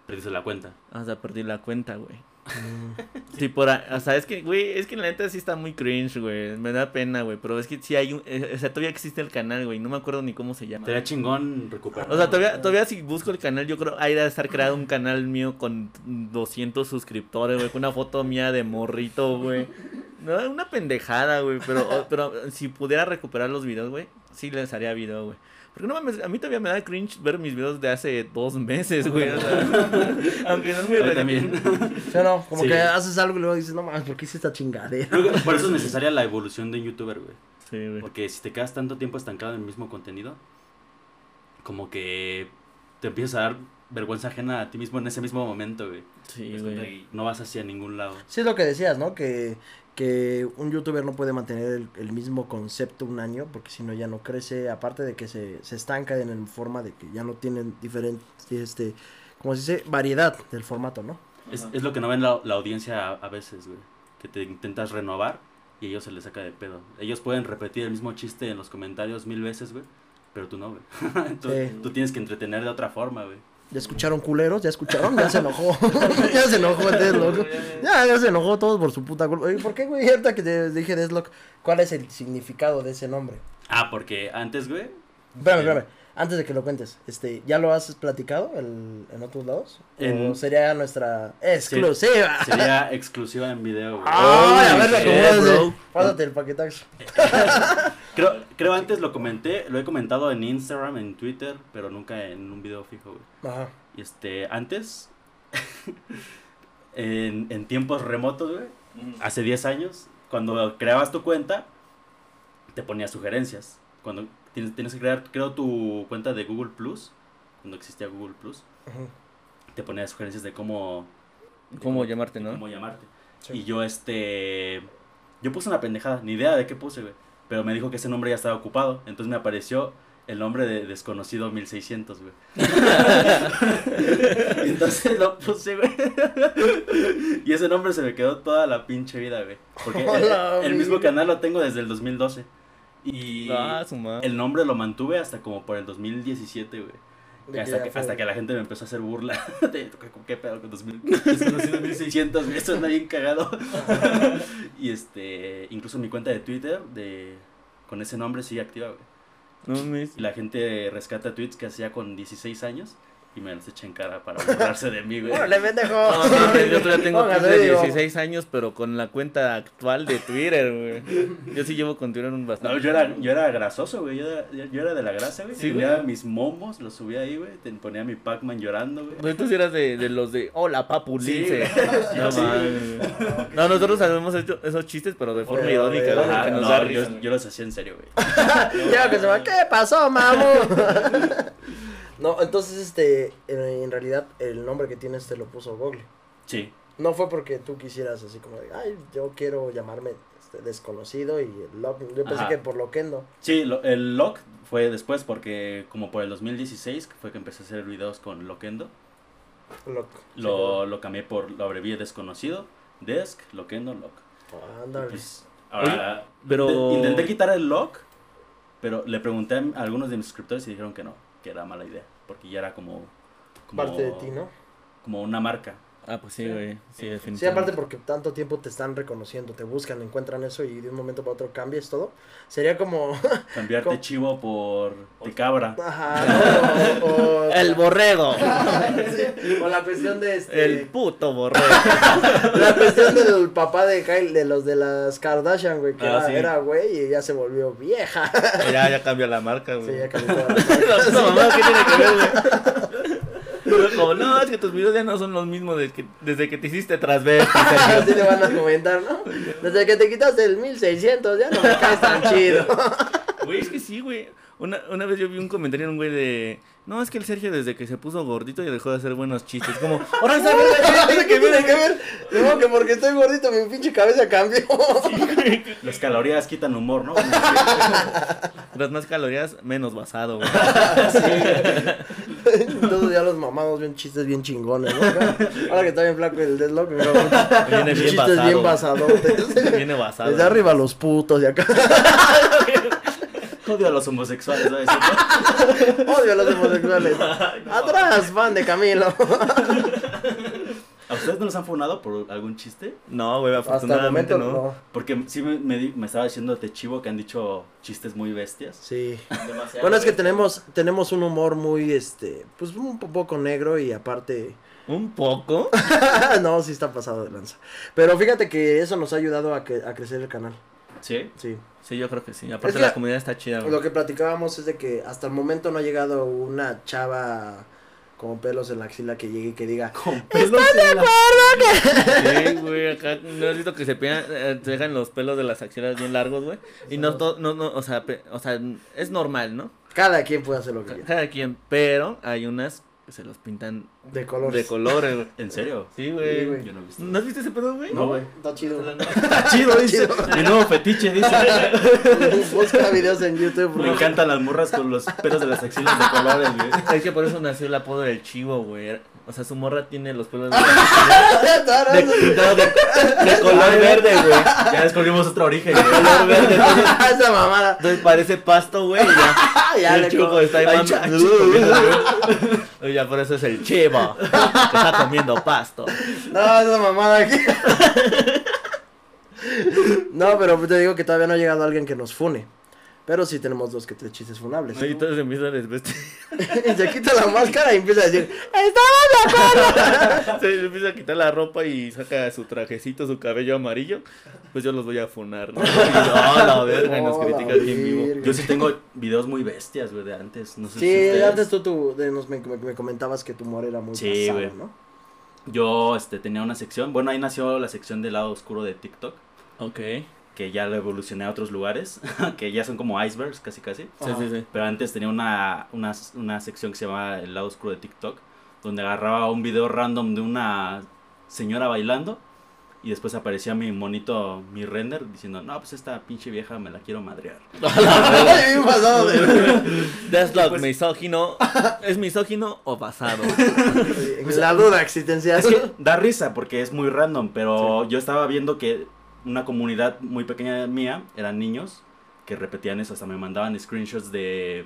Perdiste la cuenta. O sea, perdí la cuenta, güey. Mm. Sí, por ahí, o sea, es que, güey, es que la neta sí está muy cringe, güey, me da pena, güey, pero es que sí hay un, eh, o sea, todavía existe el canal, güey, no me acuerdo ni cómo se llama. Estaría chingón recuperar. O sea, todavía, todavía si busco el canal, yo creo, hay de estar creado un canal mío con 200 suscriptores, güey, con una foto mía de morrito, güey. No, una pendejada, güey, pero, pero si pudiera recuperar los videos, güey, sí les haría video, güey. Porque no mames, a mí todavía me da cringe ver mis videos de hace dos meses, güey. o sea, aunque no es muy también. ¿Sí o no? Como Sí. que haces algo y luego dices, no mames, ¿por qué hice esta chingadera? Creo que por eso es necesaria la evolución de un youtuber, güey. Sí, güey. Porque si te quedas tanto tiempo estancado en el mismo contenido, como que te empiezas a dar vergüenza ajena a ti mismo en ese mismo momento, güey. Sí, güey. No vas hacia ningún lado. Sí, es lo que decías, ¿no? Que, que un youtuber no puede mantener el, el mismo concepto un año porque si no ya no crece. Aparte de que se, se estanca en el forma de que ya no tienen diferente, este, como se dice, variedad del formato, ¿no? Es, es lo que no ven la, la audiencia a, a veces, güey. Que te intentas renovar y a ellos se les saca de pedo. Ellos pueden repetir el mismo chiste en los comentarios mil veces, güey. Pero tú no, güey. tú, Sí. tú tienes que entretener de otra forma, güey. ¿Ya escucharon culeros? ¿Ya escucharon? Ya se enojó. ya se enojó Deadlock. Ya, ya se enojó todos por su puta culpa. ¿Por qué, güey? Ahorita que te dije Deadlock, ¿cuál es el significado de ese nombre? Ah, porque antes, güey. Espérame, espérame. Antes de que lo cuentes, este, ¿ya lo has platicado el- en otros lados? En- ¿O sería nuestra exclusiva? Sería exclusiva en video, güey. ¡Ay, a ver, shit, acomódate. bro. Pásate el paquetaxo. Creo, creo antes lo comenté, lo he comentado en Instagram, en Twitter, pero nunca en un video fijo, güey. Ajá. Y este, antes, en, en tiempos remotos, güey, hace 10 años, cuando creabas tu cuenta, te ponía sugerencias. Cuando tienes, tienes que crear, creo, tu cuenta de Google Plus, cuando existía Google Plus, te ponía sugerencias de cómo, ¿Cómo llamarte, no? cómo llamarte. Sí. Y yo, este. Yo puse una pendejada, ni idea de qué puse, güey. Pero me dijo que ese nombre ya estaba ocupado. Entonces me apareció el nombre de Desconocido 1600, güey. Y entonces lo puse, güey. Y ese nombre se me quedó toda la pinche vida, güey. Porque el, Hola, el mismo canal lo tengo desde el 2012. Y Ah, su madre. el nombre lo mantuve hasta como por el 2017, güey. Hasta que, hasta que la gente me empezó a hacer burla. De, ¿qué, pedo con 2000? Desconocido 1600, güey, Eso anda bien cagado. y este, incluso mi cuenta de Twitter de con ese nombre sigue activa, güey. No. Y la gente rescata tweets que hacía con 16 años y me los echa en cara para burlarse de mí, güey. ¡Órale, pendejo! No, mames, yo todavía tengo Póngase, de digo. 16 años, pero con la cuenta actual de Twitter, güey. Yo sí llevo con Twitter un bastante. No, yo era, yo era grasoso, güey. Yo era, yo era de la grasa, güey. Sí, Tenía güey. mis momos, los subía ahí, güey. te- Ponía mi Pac-Man llorando, güey. Pues tú sí eras de, de los de hola papu Sí, lince. güey. No Sí. mames. No, nosotros habíamos hecho esos chistes, pero de forma irónica, güey, nos no, da yo, yo los hacía en serio, güey. Ya que se va, ¿qué pasó, mamu? no, entonces, este, en, en realidad, el nombre que tienes te lo puso Google. Sí. No fue porque tú quisieras así como de, ay, yo quiero llamarme este, desconocido y el lock. Yo pensé Ajá. que por loquendo. Sí, lo- el Lock fue después porque como por el 2016 que fue que empecé a hacer videos con Loquendo, Lock. lo, lo cambié por, lo abrevié desconocido, Desk, Loquendo, Lock. Ah, Ándale. Pues, ahora, pero- de- intenté quitar el Lock, pero le pregunté a algunos de mis suscriptores y dijeron que no, que era mala idea, porque ya era como... como Parte de ti, ¿no? Como una marca. Ah, pues sí, güey. Sí, definitivamente. Sí, aparte porque tanto tiempo te están reconociendo, te buscan, encuentran eso y de un momento para otro cambies todo. Sería como, Cambiarte ¿Cómo? chivo por de cabra. ajá, o, o- El borrego. Sí, o la cuestión de este, El puto borrego. la cuestión del papá de Kyle, de los de las Kardashian, güey, que Ah, era, sí. era güey y ya se volvió vieja. ya, ya cambió la marca, güey. Sí, ya cambió la No, no, mamá, ¿qué tiene que ver, güey? Como, no, es que tus videos ya no son los mismos desde que, desde que te hiciste transvesti. Así le van a comentar, ¿no? Desde que te quitaste el 1600 ya no me caes tan chido. Güey, es que sí, güey. Una, una vez yo vi un comentario en un güey de. No, es que el Sergio desde que se puso gordito ya dejó de hacer buenos chistes. Como, Ahora esa verga, ¿qué tiene que ver? Que porque estoy gordito mi pinche cabeza cambió. Las calorías quitan humor, ¿no? las más calorías, menos basado, güey. Todos ya los mamados ven chistes bien chingones, ¿no? Ahora que está bien flaco el Deadlock, pero Viene bien chistes basado. bien basadotes. Viene basado. Desde arriba los putos de acá. Odio a los homosexuales, ¿sabes? Odio a los homosexuales. Atrás, fan de Camilo. ¿A ustedes no los han funado por algún chiste? No, güey, Hasta el afortunadamente momento no. no. Porque sí me, me, di- me estaba diciendo de chivo que han dicho chistes muy bestias. Sí. Demasiado. Bueno, es que tenemos, tenemos un humor muy, este, pues un po- poco negro y aparte... Un poco. no, sí está pasado de lanza. Pero fíjate que eso nos ha ayudado a, que, a crecer el canal. ¿Sí? Sí. Sí, yo creo que sí. Aparte, Es que la comunidad está chida, güey. Lo que platicábamos es de que hasta el momento no ha llegado una chava con pelos en la axila que llegue y que diga, Con pelos en la- Sí, güey, acá no has visto que se, pegan, eh, se dejan los pelos de las axilas bien largos, güey. Y no, to- no, no, o sea, pe- o sea, es normal, ¿no? cada quien puede hacer lo que quiera. Cada quien, pero hay unas se los pintan De colores. de colores, güey. ¿En serio? Sí, güey. Yo no he visto. ¿No has visto ese pedo, güey? No, güey. Está chido. Está chido, dice. Mi nuevo fetiche, dice. Busca videos en YouTube. Me encantan las morras con los pelos de las axilas de colores, güey. Es que por eso nació el apodo del chivo, güey. O sea, su morra tiene los pelos de, de, de, de color verde, güey. Ya descubrimos otro origen, güey. Color verde. Entonces, Esa mamada. entonces parece pasto, güey. Ya, ya le chivo co- está ahí Y ya por eso es el chivo. Que está comiendo pasto. No, esa mamada aquí. No, pero te digo que todavía no ha llegado alguien que nos fune. Pero sí tenemos dos que tres chistes funables. Y entonces empieza a desvestir. y se quita la máscara y empieza a decir, ¡Estamos de acuerdo! Se empieza a quitar la ropa y saca su trajecito, su cabello amarillo. Pues yo los voy a funar, ¿no? Y, oh, la verga, y nos Oh, critica aquí en vivo. Yo sí tengo videos muy bestias, güey, de antes. No sé si Sí, ustedes- antes tú, tú de- nos, me, me- me comentabas que tu humor era muy Sí. ¿no? Yo este, tenía una sección. Bueno, ahí nació la sección del lado oscuro de TikTok. Ok. Que ya lo evolucioné a otros lugares. que ya son como icebergs, casi casi. Sí, sí, sí. Pero antes tenía una, una, una sección que se llamaba El lado oscuro de TikTok, donde agarraba un video random de una señora bailando y después aparecía mi monito, mi render, diciendo, no, pues esta pinche vieja me la quiero madrear. Deathlock, Pues- misógino. ¿Es misógino o basado? La duda existencial. Es que da risa porque es muy random, pero yo estaba viendo que una comunidad muy pequeña mía eran niños que repetían eso, hasta me mandaban screenshots de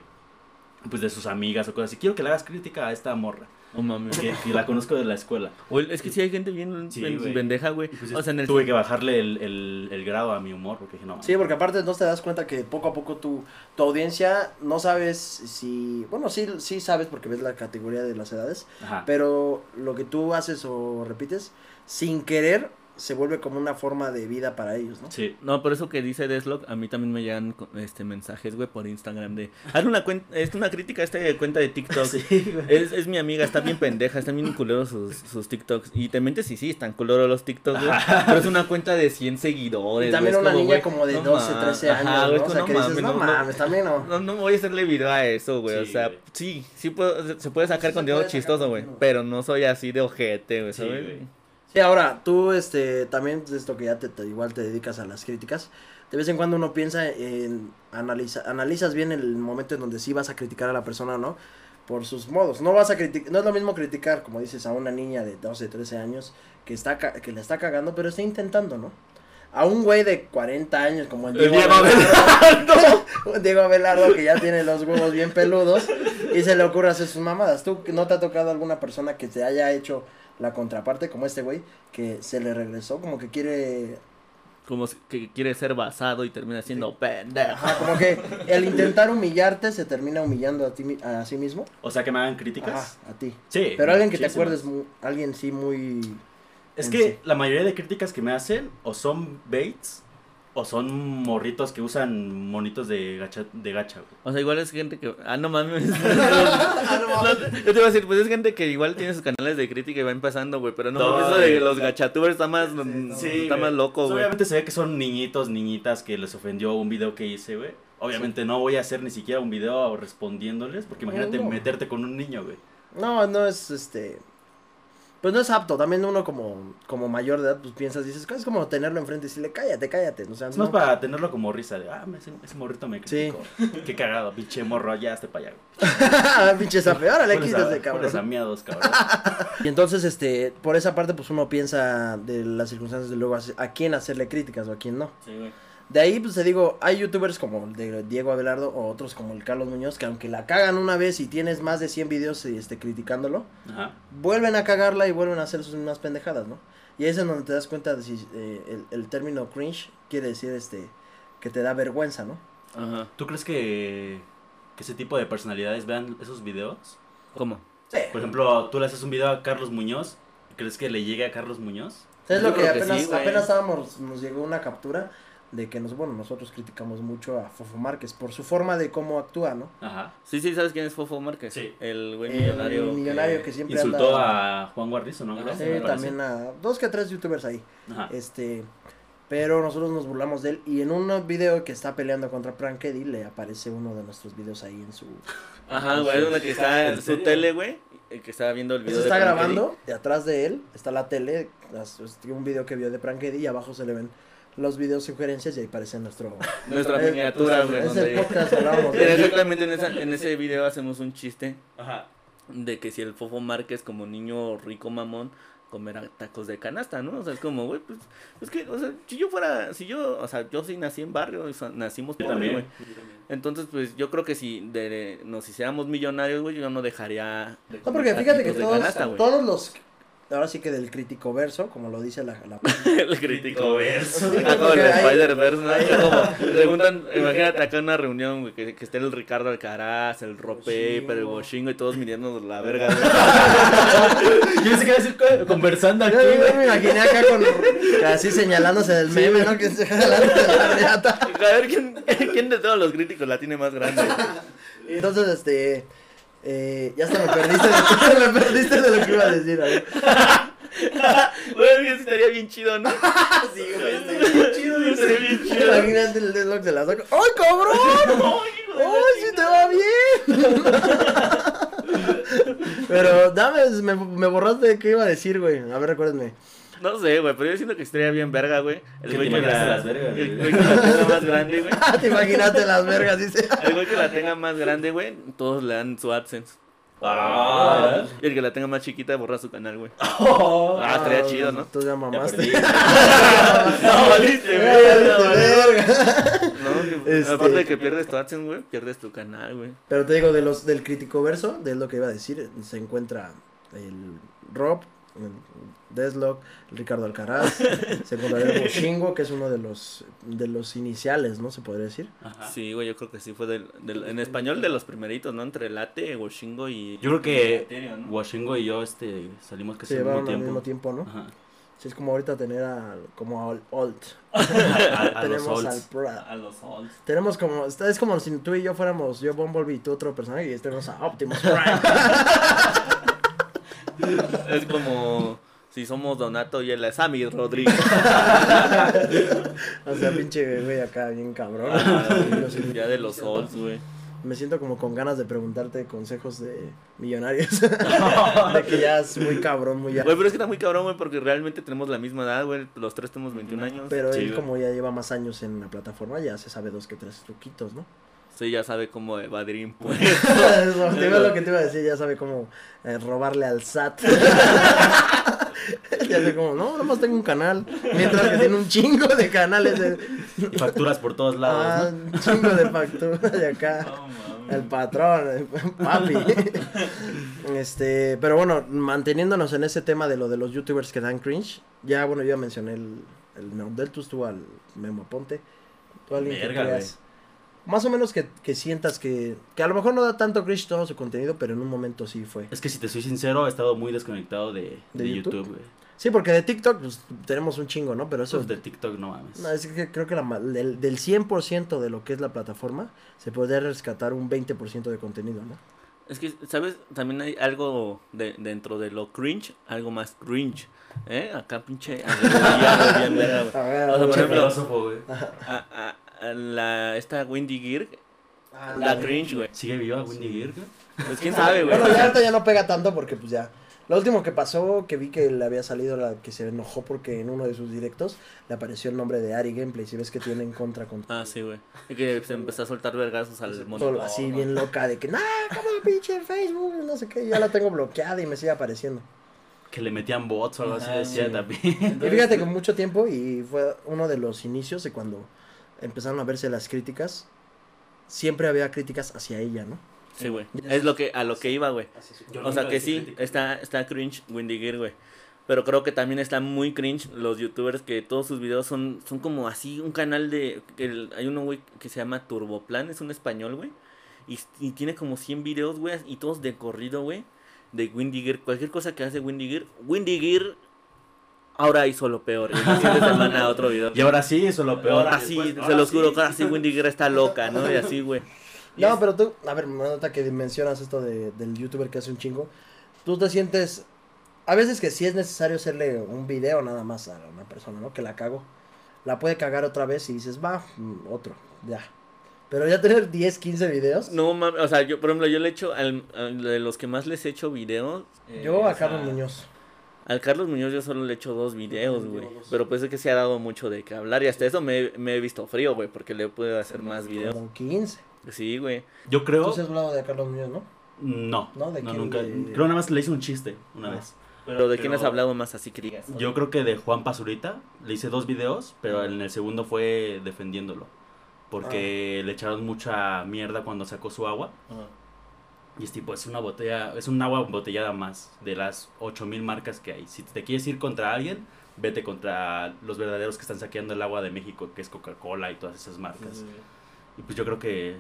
pues de sus amigas o cosas así. Quiero que le hagas crítica a esta morra, No mames. que, que la conozco de la escuela. Güey, es que sí hay gente bien Sí, pen- güey. pendeja, güey. Y pues O sea, en el... tuve que bajarle el, el, el grado a mi humor porque dije, no. Sí, porque aparte no te das cuenta que poco a poco tu, tu audiencia no sabes si... Bueno, sí, sí sabes porque ves la categoría de las edades, Ajá. pero lo que tú haces o repites, sin querer, se vuelve como una forma de vida para ellos, ¿no? Sí. No, por eso que dice Deathlock, a mí también me llegan este mensajes, güey, por Instagram de... Haz una cuenta, es una crítica a esta cuenta de TikTok. Sí, güey. Es, es mi amiga, está bien pendeja, están bien culeros sus, sus TikToks. Y te mentes y sí, están culeros los TikToks, güey. Pero es una cuenta de 100 seguidores. Y también una niña como de no 12, mames. 13 años, Ajá, güey, ¿no? O sea, no que dices, mames, no, no, mames, también no. No, no voy a hacerle video a eso, güey. o Sí, sea, sí, sí puedo- se puede sacar Sí contenido chistoso, güey. Pero no soy así de ojete, güey, Sí, ¿sabes? Sí, ahora, tú, este, también, esto que ya te, te- igual te dedicas a las críticas, de vez en cuando uno piensa en, analiza, analizas bien el momento en donde sí vas a criticar a la persona, ¿no? Por sus modos. No vas a criticar, no es lo mismo criticar, como dices, a una niña de 12, 13 años que está, que le está cagando, pero está intentando, ¿no? A un güey de 40 años como el Diego, Diego Abelardo, Diego Abelardo que ya tiene los huevos bien peludos y se le ocurre hacer sus mamadas. ¿Tú no te ha tocado alguna persona que te haya hecho la contraparte como este güey que se le regresó como que quiere Como si- que quiere ser basado y termina siendo pendejo. ajá, como que el intentar humillarte se termina humillando a ti a sí mismo O sea, que me hagan críticas. Ajá, a ti Sí. pero alguien que te acuerdes alguien sí muy Es que sí. la mayoría de críticas que me hacen o son baits O son morritos que usan monitos de gacha, de gacha, güey. O sea, igual es gente que. Ah, no mames. Ah, yo te iba a decir, pues es gente que igual tiene sus canales de crítica y va empezando, güey. Pero no, No, eso de los gachatubers está más. Sí, está güey. más loco, Pues, güey. Obviamente se ve que son niñitos, niñitas que les ofendió un video que hice, güey. Obviamente no voy a hacer ni siquiera un video respondiéndoles, porque imagínate No. meterte con un niño, güey. No, no es este. Pues no es apto. También uno como, como mayor de edad, pues piensas, dices, es como tenerlo enfrente y decirle, cállate, cállate. O sea, Es no- más para tenerlo como risa de, ah, ese, ese morrito me Sí. criticó. Qué cagado, pinche morro, ya allá, güey. Pinche zape, órale, quítate, a- cabrón. pones a miados, cabrón. Y entonces, este, por esa parte, pues uno piensa de las circunstancias de luego a, a quién hacerle críticas o a quién no. Sí, güey. De ahí, pues te digo, hay youtubers como el de Diego Abelardo o otros como el Carlos Muñoz que aunque la cagan una vez y tienes más de 100 videos este, criticándolo, Ajá. vuelven a cagarla y vuelven a hacer sus mismas pendejadas, ¿no? Y ahí es en donde te das cuenta de si eh, el, el término cringe quiere decir este que te da vergüenza, ¿no? Ajá. ¿Tú crees que, que ese tipo de personalidades vean esos videos? ¿Cómo? Por ejemplo, tú le haces un video a Carlos Muñoz, ¿crees que le llegue a Carlos Muñoz? ¿Sabes Yo lo que apenas, sí, apenas estábamos, nos llegó una captura de que nos, bueno, nosotros criticamos mucho a Fofo Márquez por su forma de cómo actúa, ¿no? Ajá. Sí, sí, ¿sabes quién es Fofo Márquez? Sí. El güey El millonario. millonario que siempre Insultó anda- a Juan Guarnizo, ¿no? Sí, también a dos que tres youtubers ahí. Ajá. Este, pero nosotros nos burlamos de él y en un video que está peleando contra Prank Eddie le aparece uno de nuestros videos ahí en su... Ajá, güey, es una que está en ¿En su serio? tele, güey. El que estaba viendo el video Se está Frank grabando y atrás de él está la tele, las- es un video que vio de Prank Eddie y abajo se le ven los videos sugerencias y ahí aparece nuestro... Nuestra Eh, miniatura, güey. Es el podcast. Exactamente en, esa, en ese video hacemos un chiste Ajá. de que si el Fofo Márquez como niño rico mamón comerá tacos de canasta, ¿no? O sea, es como, güey, pues, es que, o sea, si yo fuera, si yo, o sea, yo sí nací en barrio, o sea, nacimos pobres, güey. Entonces, pues, yo creo que si de, nos hiciéramos millonarios, güey, yo no dejaría de No, porque comer fíjate que canasta, todos los... Ahora sí que del crítico verso, como lo dice la... la el crítico verso. Ah, como el Spider-Verse, ¿no? como, preguntan, imagínate acá en una reunión, güey, que, que esté el Ricardo Alcaraz, el Ropaper, el Boshingo y todos mirándonos la verga. Yo pensé que decir co- conversando aquí, Yo, me imaginé acá con así señalándose del meme, ¿no? Que se la reata. A ver, ¿quién, ¿quién de todos los críticos la tiene más grande? Entonces, este. Eh, ya hasta me perdiste, de, me perdiste de lo que iba a decir. A. Güey, eso estaría bien chido, ¿no? Sí, güey, estaría bien chido. Estaría bien chido. Imagínate el deadlock se la saca. ¡Ay, cabrón! ¡Ay, sí te va bien! Pero dame, me, me borraste de qué iba a decir, güey. A ver, recuérdenme. No sé, güey, pero yo siento que estaría bien verga, güey. El Que güey te que la, las vergas, el güey. güey que la tenga más grande, güey. Te imaginaste las vergas, dice. El güey que la tenga más grande, güey, todos le dan su AdSense. Ah, Y el que la tenga más chiquita borra su canal, güey. oh, Ah, estaría chido, ¿no? Tú ya ya mamaste. perdí. No, valiste, Verga. No, que- Este- aparte de que pierdes tu AdSense, güey, pierdes tu canal, güey. Pero te digo, de los del crítico verso, de lo que iba a decir, se encuentra el Rob, Deslock, Ricardo Alcaraz, se encontraría el Boshingo, que es uno de los de los iniciales, ¿no? Se podría decir. Ajá. Sí, güey, yo creo que sí fue del, del- en español de los primeritos, ¿no? Entre Late, Washingo y... Yo creo que. Washingo y yo este, salimos Se casi al mismo al mismo tiempo. tiempo, ¿no? Ajá. Sí, es como ahorita tener a, como al Alt. Tenemos al Olds. Pro. A los Halls. Tenemos como, está- es como si tú y yo fuéramos, yo Bumblebee y tú otro personaje, y tenemos a Optimus Prime. Es como si somos Donato y él es Sammy Rodríguez. o sea, pinche güey acá, bien cabrón. Soy- ya de los Halls, güey. Me siento como con ganas de preguntarte consejos de millonarios. de que ya es muy cabrón, muy ya. Güey, pero es que está muy cabrón, güey, porque realmente tenemos la misma edad, güey. Los tres tenemos 21 años. Pero Sí, él como ya lleva más años en la plataforma, ya se sabe dos que tres truquitos, ¿no? Sí, ya sabe cómo evadir impuestos. Eso, te iba lo que te iba a decir, ya sabe cómo eh, robarle al SAT. ya sé como, no, nomás tengo un canal. Mientras que tiene un chingo de canales. de- Y facturas por todos ah, lados, ¿no? un chingo de facturas de acá. El patrón, el papi. este, pero bueno, manteniéndonos en ese tema de lo de los youtubers que dan cringe, ya bueno, yo ya mencioné el, el Neodeltus, tú al Memo Ponte, tú alguien que Verga, creas. Más o menos que, que sientas que, que a lo mejor no da tanto cringe todo su contenido, pero en un momento sí fue. Es que si te soy sincero, he estado muy desconectado de, ¿De de YouTube? YouTube, güey. Sí, porque de TikTok pues, tenemos un chingo, ¿no? Pero eso... Esos de TikTok, no mames. No, es que creo que la del, del 100% de lo que es la plataforma, se podría rescatar un 20% de contenido, ¿no? Es que, ¿sabes? También hay algo de, dentro de lo cringe, algo más cringe. ¿Eh? Acá pinche. abreviado, bien verga, güey. A ver, O sea, por ejemplo, filósofo, güey. a- a- a la, esta Wendy Gear, Ah, la cringe, güey. ¿Sigue viva Wendy Gear, güey? Pues quién sabe, güey. Bueno, ya ahorita ya no pega tanto porque pues ya. Lo último que pasó, que vi que le había salido la que se enojó porque en uno de sus directos le apareció el nombre de Ari Gameplay. Si ves que tiene en contra con Ah, sí, güey. Y que se empezó a soltar vergazos al todo mundo. así bien loca de que, nah, como pinche Facebook, no sé qué, ya la tengo bloqueada y me sigue apareciendo. Que le metían bots o algo así, decía sí. también. Y fíjate que mucho tiempo y fue uno de los inicios de cuando empezaron a verse las críticas, siempre había críticas hacia ella, ¿no? Sí, güey. Es lo que, a lo que iba, güey. O sea que sí, está, está cringe Wendy Gear, güey. Pero creo que también está muy cringe los youtubers que todos sus videos son, son como así, un canal de... que el- hay uno, güey, que se llama Turboplan, es un español, güey. Y, y tiene como 100 videos, güey, y todos de corrido, güey. De Windy Gear, cualquier cosa que hace Windy Gear. Windy Gear ahora hizo lo peor. Y semana otro video. Y ahora sí, es lo peor. Así, Después, se ahora los sí, juro, así sí. Windy Gear está loca, ¿no? Y así, güey. No, es- pero tú, a ver, me nota que mencionas esto de, del youtuber que hace un chingo. Tú te sientes, a veces que sí es necesario hacerle un video nada más a una persona, ¿no? Que la cago. La puede cagar otra vez y dices, va, mm, otro, ya. Pero ya tener 10, 15 videos. No mames, o sea, yo, por ejemplo, yo le echo al, al- de los que más les he hecho videos. eh, yo a Carlos Muñoz. Al Carlos Muñoz yo solo le echo dos videos, güey. Pero pues es que se ha dado mucho de qué hablar y hasta eso me, me he visto frío, güey, porque le puedo hacer más videos. Como 15. Sí, güey. Yo creo. Tú sí has hablado de Carlos Muñoz, ¿no? No, ¿No? no, ¿De quién? nunca. De- Creo nada más le hice un chiste una Ah. vez. Pero ¿de quién has hablado más así que digas? Yo creo que de Juan Pazurita le hice dos videos, pero en el segundo fue defendiéndolo. Porque le echaron mucha mierda cuando sacó su agua. Ajá. Y es tipo, es una botella, es un agua embotellada más de las 8000 marcas que hay. Si te quieres ir contra alguien, vete contra los verdaderos que están saqueando el agua de México, que es Coca-Cola y todas esas marcas. Y pues yo creo que,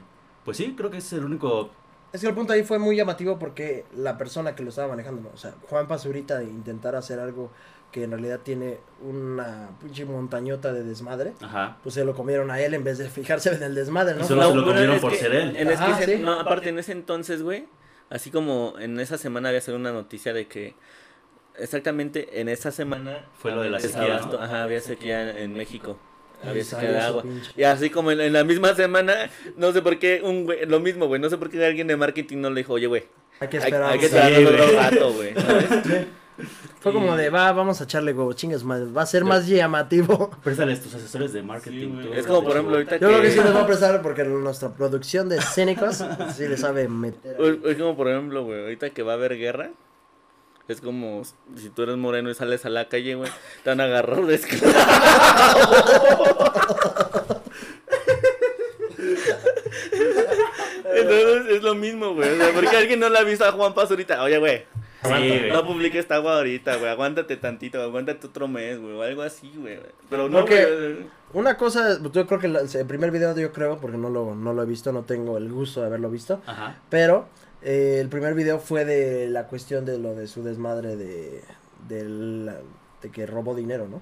pues sí, creo que es el único Es que el punto ahí fue muy llamativo porque la persona que lo estaba manejando, ¿no? o sea, Juan Pazurita de intentar hacer algo que en realidad tiene una pinche montañota de desmadre, Ajá. pues se lo comieron a él en vez de fijarse en el desmadre, ¿no? Y solo se lo comieron por ser él. En es que Ajá, ese- sí. no, aparte en ese entonces, güey, así como en esa semana había salido una noticia de que exactamente en esa semana Fue lo de la sequía, ¿no? Ajá, había sequía en México. Había sequía de agua. pinche- Y así como en, en la misma semana, no sé por qué, un güey, lo mismo, güey, no sé por qué alguien de marketing no le dijo, oye, güey, Hay que hay, esperar. hay que Sí, esperarnos otro güey. rato, güey. Fue como de, va, vamos a echarle huevo, chingas madre, va a ser más llamativo. Préstales tus asesores de marketing. Sí, tú, Es como, por ejemplo, ahorita Yo creo que sí les va a prestar porque nuestra producción de cínicos sí le sabe meter. Es como, por ejemplo, güey, ahorita que va a haber guerra, es como si tú eres moreno y sales a la calle, güey, te van a agarrar de esclavo. Entonces es lo mismo, güey. O sea, porque alguien no le ha visto a Juan Paz ahorita. Oye, güey, Sí, no publiques esta agua ahorita, güey. Aguántate tantito, aguántate otro mes, güey. O algo así, güey. Pero no, Porque- güey. Una cosa, yo creo que la- el primer video yo creo, porque no lo, no lo he visto, no tengo el gusto de haberlo visto, Ajá. pero eh, el primer video fue de la cuestión de lo de su desmadre de, de, la- de que robó dinero, ¿no?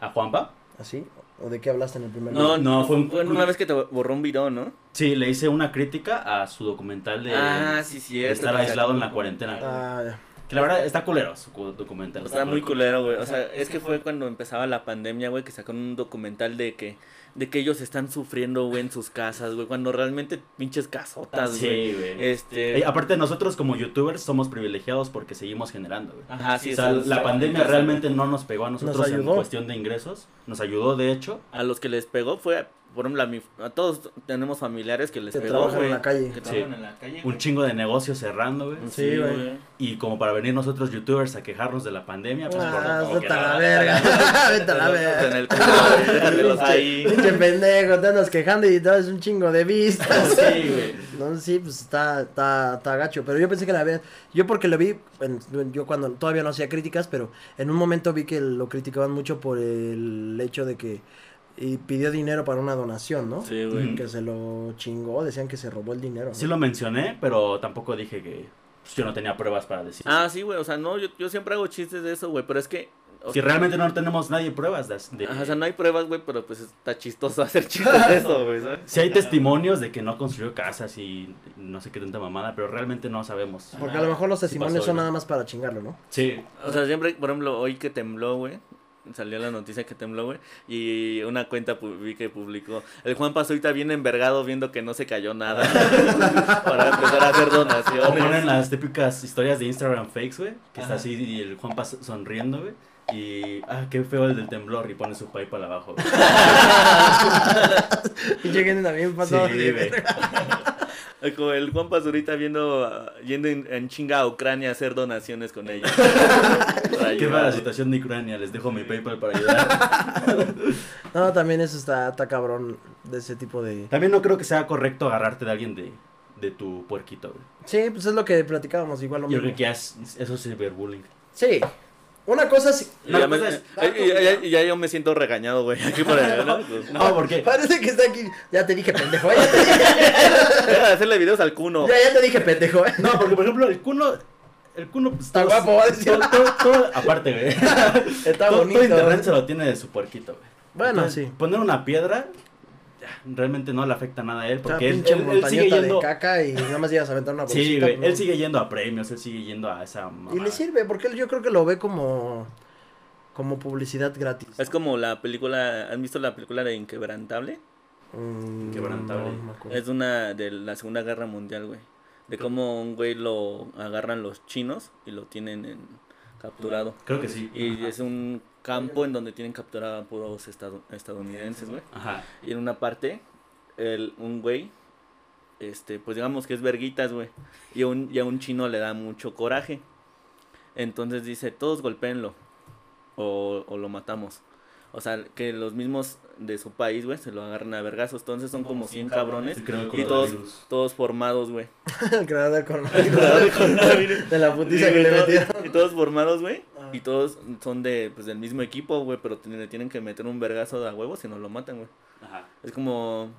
¿A Juanpa? ¿Así? ¿O de qué hablaste en el primer No, video? No, fue un- Fue una vez que te borró un video, ¿no? Sí, le hice una crítica a su documental de, ah, sí, sí. de estar aislado en la cuarentena. Ah, ya. Que la verdad está culero su cu- documental. Está muy culero, güey. O sea, es que fue cuando empezaba la pandemia, güey, que sacaron un documental de que de que ellos están sufriendo, güey, en sus casas, güey, cuando realmente pinches casotas, güey. Sí, güey. Este, Eh, aparte nosotros como youtubers somos privilegiados porque seguimos generando, güey. ajá, sí, o sea, la pandemia realmente no nos pegó a nosotros Nos en cuestión de ingresos. Nos ayudó, de hecho. a los que les pegó fue por ejemplo, a, mi- a todos tenemos familiares que les Que pegó, trabajan en la calle. Que Sí. trabajan en la calle. Un chingo de negocios cerrando, güey. Sí, güey. Y como para venir nosotros youtubers a quejarnos de la pandemia, pues por Ah, como vete a la no. verga. Vete a la En verga. el culo, güey, déjatelos ahí. Pinche pendejo, te andas quejando y traes un chingo de vistas. Sí, güey. No, sí, pues está, está, está gacho. Pero yo pensé que la había. Yo porque lo vi, en- yo cuando todavía no hacía críticas, pero en un momento vi que lo criticaban mucho por el hecho de que y pidió dinero para una donación, ¿no? Sí, güey. Que se lo chingó, decían que se robó el dinero. ¿no? Sí lo mencioné, pero tampoco dije que pues, yo no tenía pruebas para decir. Ah, sí, güey, o sea, no, yo, yo siempre hago chistes de eso, güey, pero es que Si realmente no tenemos nadie pruebas de... de- Ajá, o sea, no hay pruebas, güey, pero pues está chistoso hacer chistes de eso, güey, ¿sabes? Si hay testimonios de que no construyó casas y no sé qué tanta mamada, pero realmente no sabemos. Porque a lo mejor los Sí testimonios pasó, son ¿no? nada más para chingarlo, ¿no? Sí. O sea, siempre, por ejemplo, hoy que tembló, güey. Salió la noticia que tembló, güey. Y una cuenta vi que publicó. El Juan pasó ahorita bien envergado viendo que no se cayó nada. para empezar a hacer O ponen donaciones. las típicas historias de Instagram fakes, güey. Que está así y el Juan pas- sonriendo, güey. Y, ah, qué feo el del temblor. Y pone su PayPal abajo. Y lleguen también Sí. Como el Juan pasó ahorita viendo, yendo en, en chinga a Ucrania a hacer donaciones con ellos. Qué mala situación de Ucrania. Les dejo mi PayPal para ayudar. No, también eso está, está cabrón de ese tipo de... También no creo que sea correcto agarrarte de alguien de, de tu puerquito, güey. Sí, pues es lo que platicábamos, igual lo Yo mismo. creo que ya es- eso es ciberbullying. Sí. Una cosa sí. Y ya, me- Una cosa es- eh, y ya- ya- ya yo me siento regañado, güey. Aquí por allá, ¿no? Pues, No, porque Parece que está aquí. Ya te dije pendejo, ¿eh? ya te dije, Deja de hacerle videos al cuno. ya, ya te dije pendejo, ¿eh? No, porque por ejemplo, el cuno. El cuno pues, Está todos- guapo, va a decir. todo- todo- todo- aparte, güey. Está todo, bonito. todo internet se lo tiene de su puerquito, güey. Bueno, Entonces, sí. Poner una piedra realmente no le afecta nada a él. Porque él, pinche él- él sigue yendo. de caca y nada más llegas a aventar una bolsita. Sí, güey. Él sigue yendo a premios, él sigue yendo a esa. Y le sirve, porque él yo creo que lo ve como. Como publicidad gratis. Es como la película, ¿han visto la película de Inquebrantable? Mm, Quebrantable. no. Es una de la Segunda Guerra Mundial, güey. De cómo un güey lo agarran los chinos y lo tienen en capturado. Creo que sí. Y Ajá. es un campo en donde tienen capturado a puros estado- estadounidenses, güey. Ajá. Y en una parte, el, un güey, este, pues digamos que es verguitas, güey. Y a un, y a un chino le da mucho coraje. Entonces dice, todos golpéenlo. O, o lo matamos. O sea, que los mismos de su país, güey, se lo agarran a vergazos. Entonces son como 100 cabrones. Y todos, todos formados, güey. el creador del coronavirus. de la putiza Sí, que le metieron. todos- Y todos formados, güey. Y todos son de, pues, del mismo equipo, güey. Pero le tienen que meter un vergazo de a huevos si no lo matan, güey. Ajá. Es como,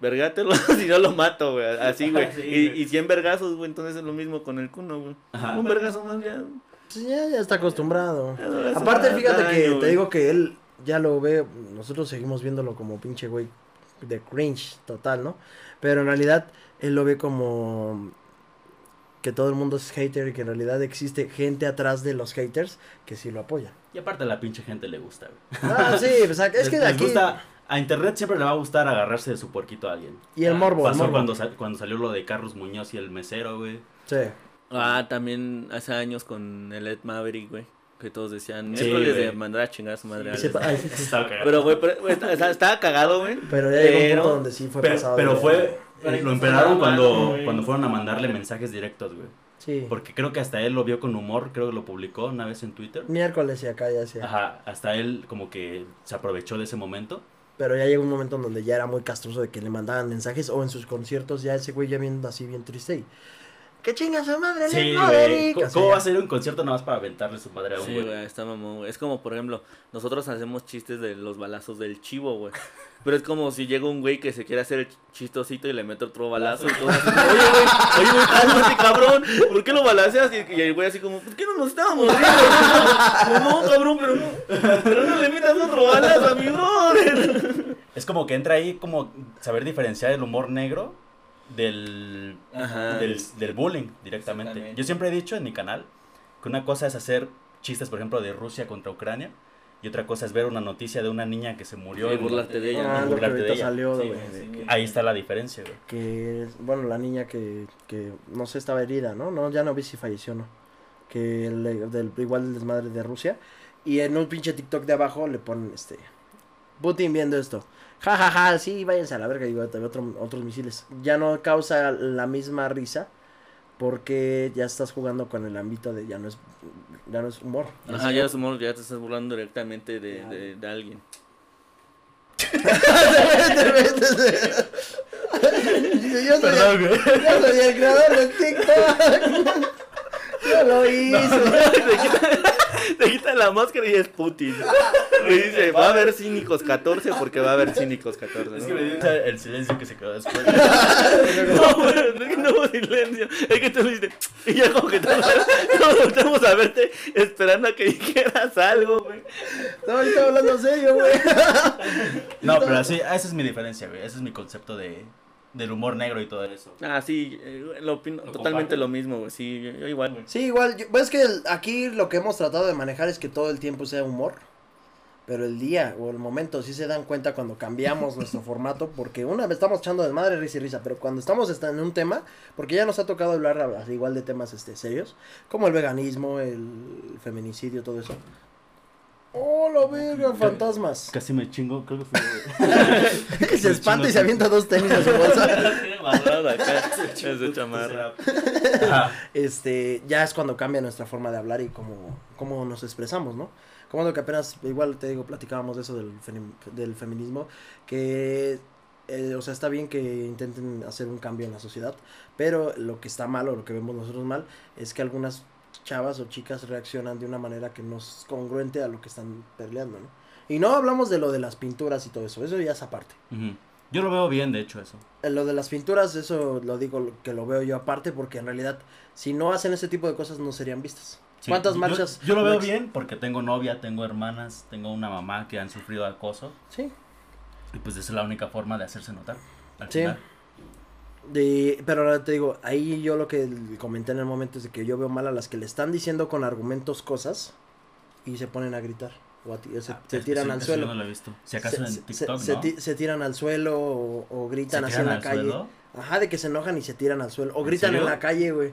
vergátelo si no lo mato, güey. Así, güey. Sí, y, y 100 vergazos, güey. Entonces es lo mismo con el cuno, güey. Ajá. Un vergazo más ya. Pues ya, ya está acostumbrado. Ya Aparte, fíjate que te digo que él ya lo ve, nosotros seguimos viéndolo como pinche güey de cringe total, ¿no? Pero en realidad él lo ve como que todo el mundo es hater y que en realidad existe gente atrás de los haters que sí lo apoya. Y aparte a la pinche gente le gusta, güey. Ah, sí, pues es que de aquí gusta- a internet siempre le va a gustar agarrarse de su puerquito a alguien. y el Ah, morbo, el Pasó morbo. cuando, sal- cuando salió lo de Carlos Muñoz y el mesero, güey. Sí. Ah, también hace años con el Ed Maverick, güey. Que todos decían, Sí, miércoles de mandar a chingar a su madre. a Y se alguien". pa- ay, sí, sí. Estaba cagado. Pero, güey, pero, estaba cagado, güey. Pero ya llegó un punto donde sí fue pero, pasado. pero fue. Pero lo emperaron cuando, cuando fueron a mandarle mensajes directos, güey. Sí. Porque creo que hasta él lo vio con humor, creo que lo publicó una vez en Twitter. Miércoles y acá ya sí. Ajá, hasta él como que se aprovechó de ese momento. Pero ya llegó un momento en donde ya era muy castroso de que le mandaban mensajes o en sus conciertos ya ese güey ya viendo así bien triste y que chinga su madre, Sí, güey. Maverick", ¿Cómo, cómo va a ser un concierto nada más para aventarle su madre a un Sí, güey? güey, está mamón, güey. Es como, por ejemplo, nosotros hacemos chistes de los balazos del chivo, güey. Pero es como si llega un güey que se quiere hacer el chistosito y le mete otro balazo y todo así. Oye, güey, oye, güey, cálmate, cabrón. ¿Por qué lo balaceas? Y, y el güey así como, ¿por qué no nos estábamos riendo? Como, no, cabrón, pero no. Pero no le metas otro balazo a mi brother. Es como que entra ahí como saber diferenciar el humor negro del, Ajá. del, del bullying directamente. Yo siempre he dicho en mi canal que una cosa es hacer chistes, por ejemplo, de Rusia contra Ucrania y otra cosa es ver una noticia de una niña que se murió Y en- burlarte de ella, Ah, burlarte de ella. salió, Sí, de sí. que- Ahí está la diferencia, güey. que bueno la niña que, que no sé estaba herida no no ya no vi si falleció o no que le- del igual el desmadre de Rusia y en un pinche TikTok de abajo le ponen este Putin viendo esto ja ja ja sí váyanse a la verga y otro- otros misiles. Ya no causa la misma risa porque ya estás jugando con el ámbito de ya no es ya no es humor. Ajá, ya, somos, ya te estás burlando directamente de, de, de alguien. yo soy, güey. yo soy el creador de TikTok yo lo hice Te quita la máscara y es Putin. Y dice, va a haber cínicos 14 porque va a haber cínicos 14. Es ¿no? que me dio el silencio que se quedó después. No, güey, es que no hubo silencio. Es que tú lo dijiste. Y ya como que todos, todos volteamos a verte esperando a que dijeras algo, güey. No, yo estaba hablando serio, güey. No, pero así, esa es mi diferencia, güey. Ese es mi concepto de, del humor negro y todo eso. Ah, sí, eh, lo opino ¿Lo totalmente lo mismo, güey. Sí, yo, yo igual, güey. Sí, igual, yo- pues es que el- aquí lo que hemos tratado de manejar es que todo el tiempo sea humor. Pero el día o el momento sí se dan cuenta cuando cambiamos nuestro formato, porque una vez estamos echando de madre risa y risa, pero cuando estamos está en un tema, porque ya nos ha tocado hablar al igual de temas este serios, como el veganismo, el feminicidio, todo eso. Oh, la verga, fantasmas. Casi me chingo, creo que fue. se espanta y se avienta dos tenis a su bolsa. Este, ya es cuando cambia nuestra forma de hablar y cómo, cómo nos expresamos, ¿no? Como lo que apenas, igual te digo, platicábamos de eso del, del feminismo, que, eh, o sea, está bien que intenten hacer un cambio en la sociedad, pero lo que está mal o lo que vemos nosotros mal es que algunas chavas o chicas reaccionan de una manera que no es congruente a lo que están peleando, ¿no? Y no hablamos de lo de las pinturas y todo eso, eso ya es aparte. Yo lo veo bien, de hecho, eso. Eh, Lo de las pinturas, eso lo digo que lo veo yo aparte, porque en realidad, si no hacen ese tipo de cosas, no serían vistas. Sí, ¿Cuántas marchas? Yo, lo veo bien porque tengo novia, tengo hermanas, tengo una mamá que han sufrido acoso. Sí. Y pues esa es la única forma de hacerse notar. al Sí. final. De, pero ahora te digo, ahí yo lo que comenté en el momento es de que yo veo mal a las que le están diciendo con argumentos cosas y se ponen a gritar. O a ti- se, Ah, se tiran eso- al eso suelo. yo no lo he visto. Si acaso se, en se- TikTok, se ¿no? ti- se tiran al suelo o, o gritan ¿Se así en tiran la al calle. suelo? Ajá, de que se enojan y se tiran al suelo. O ¿En gritan en serio? la calle, güey.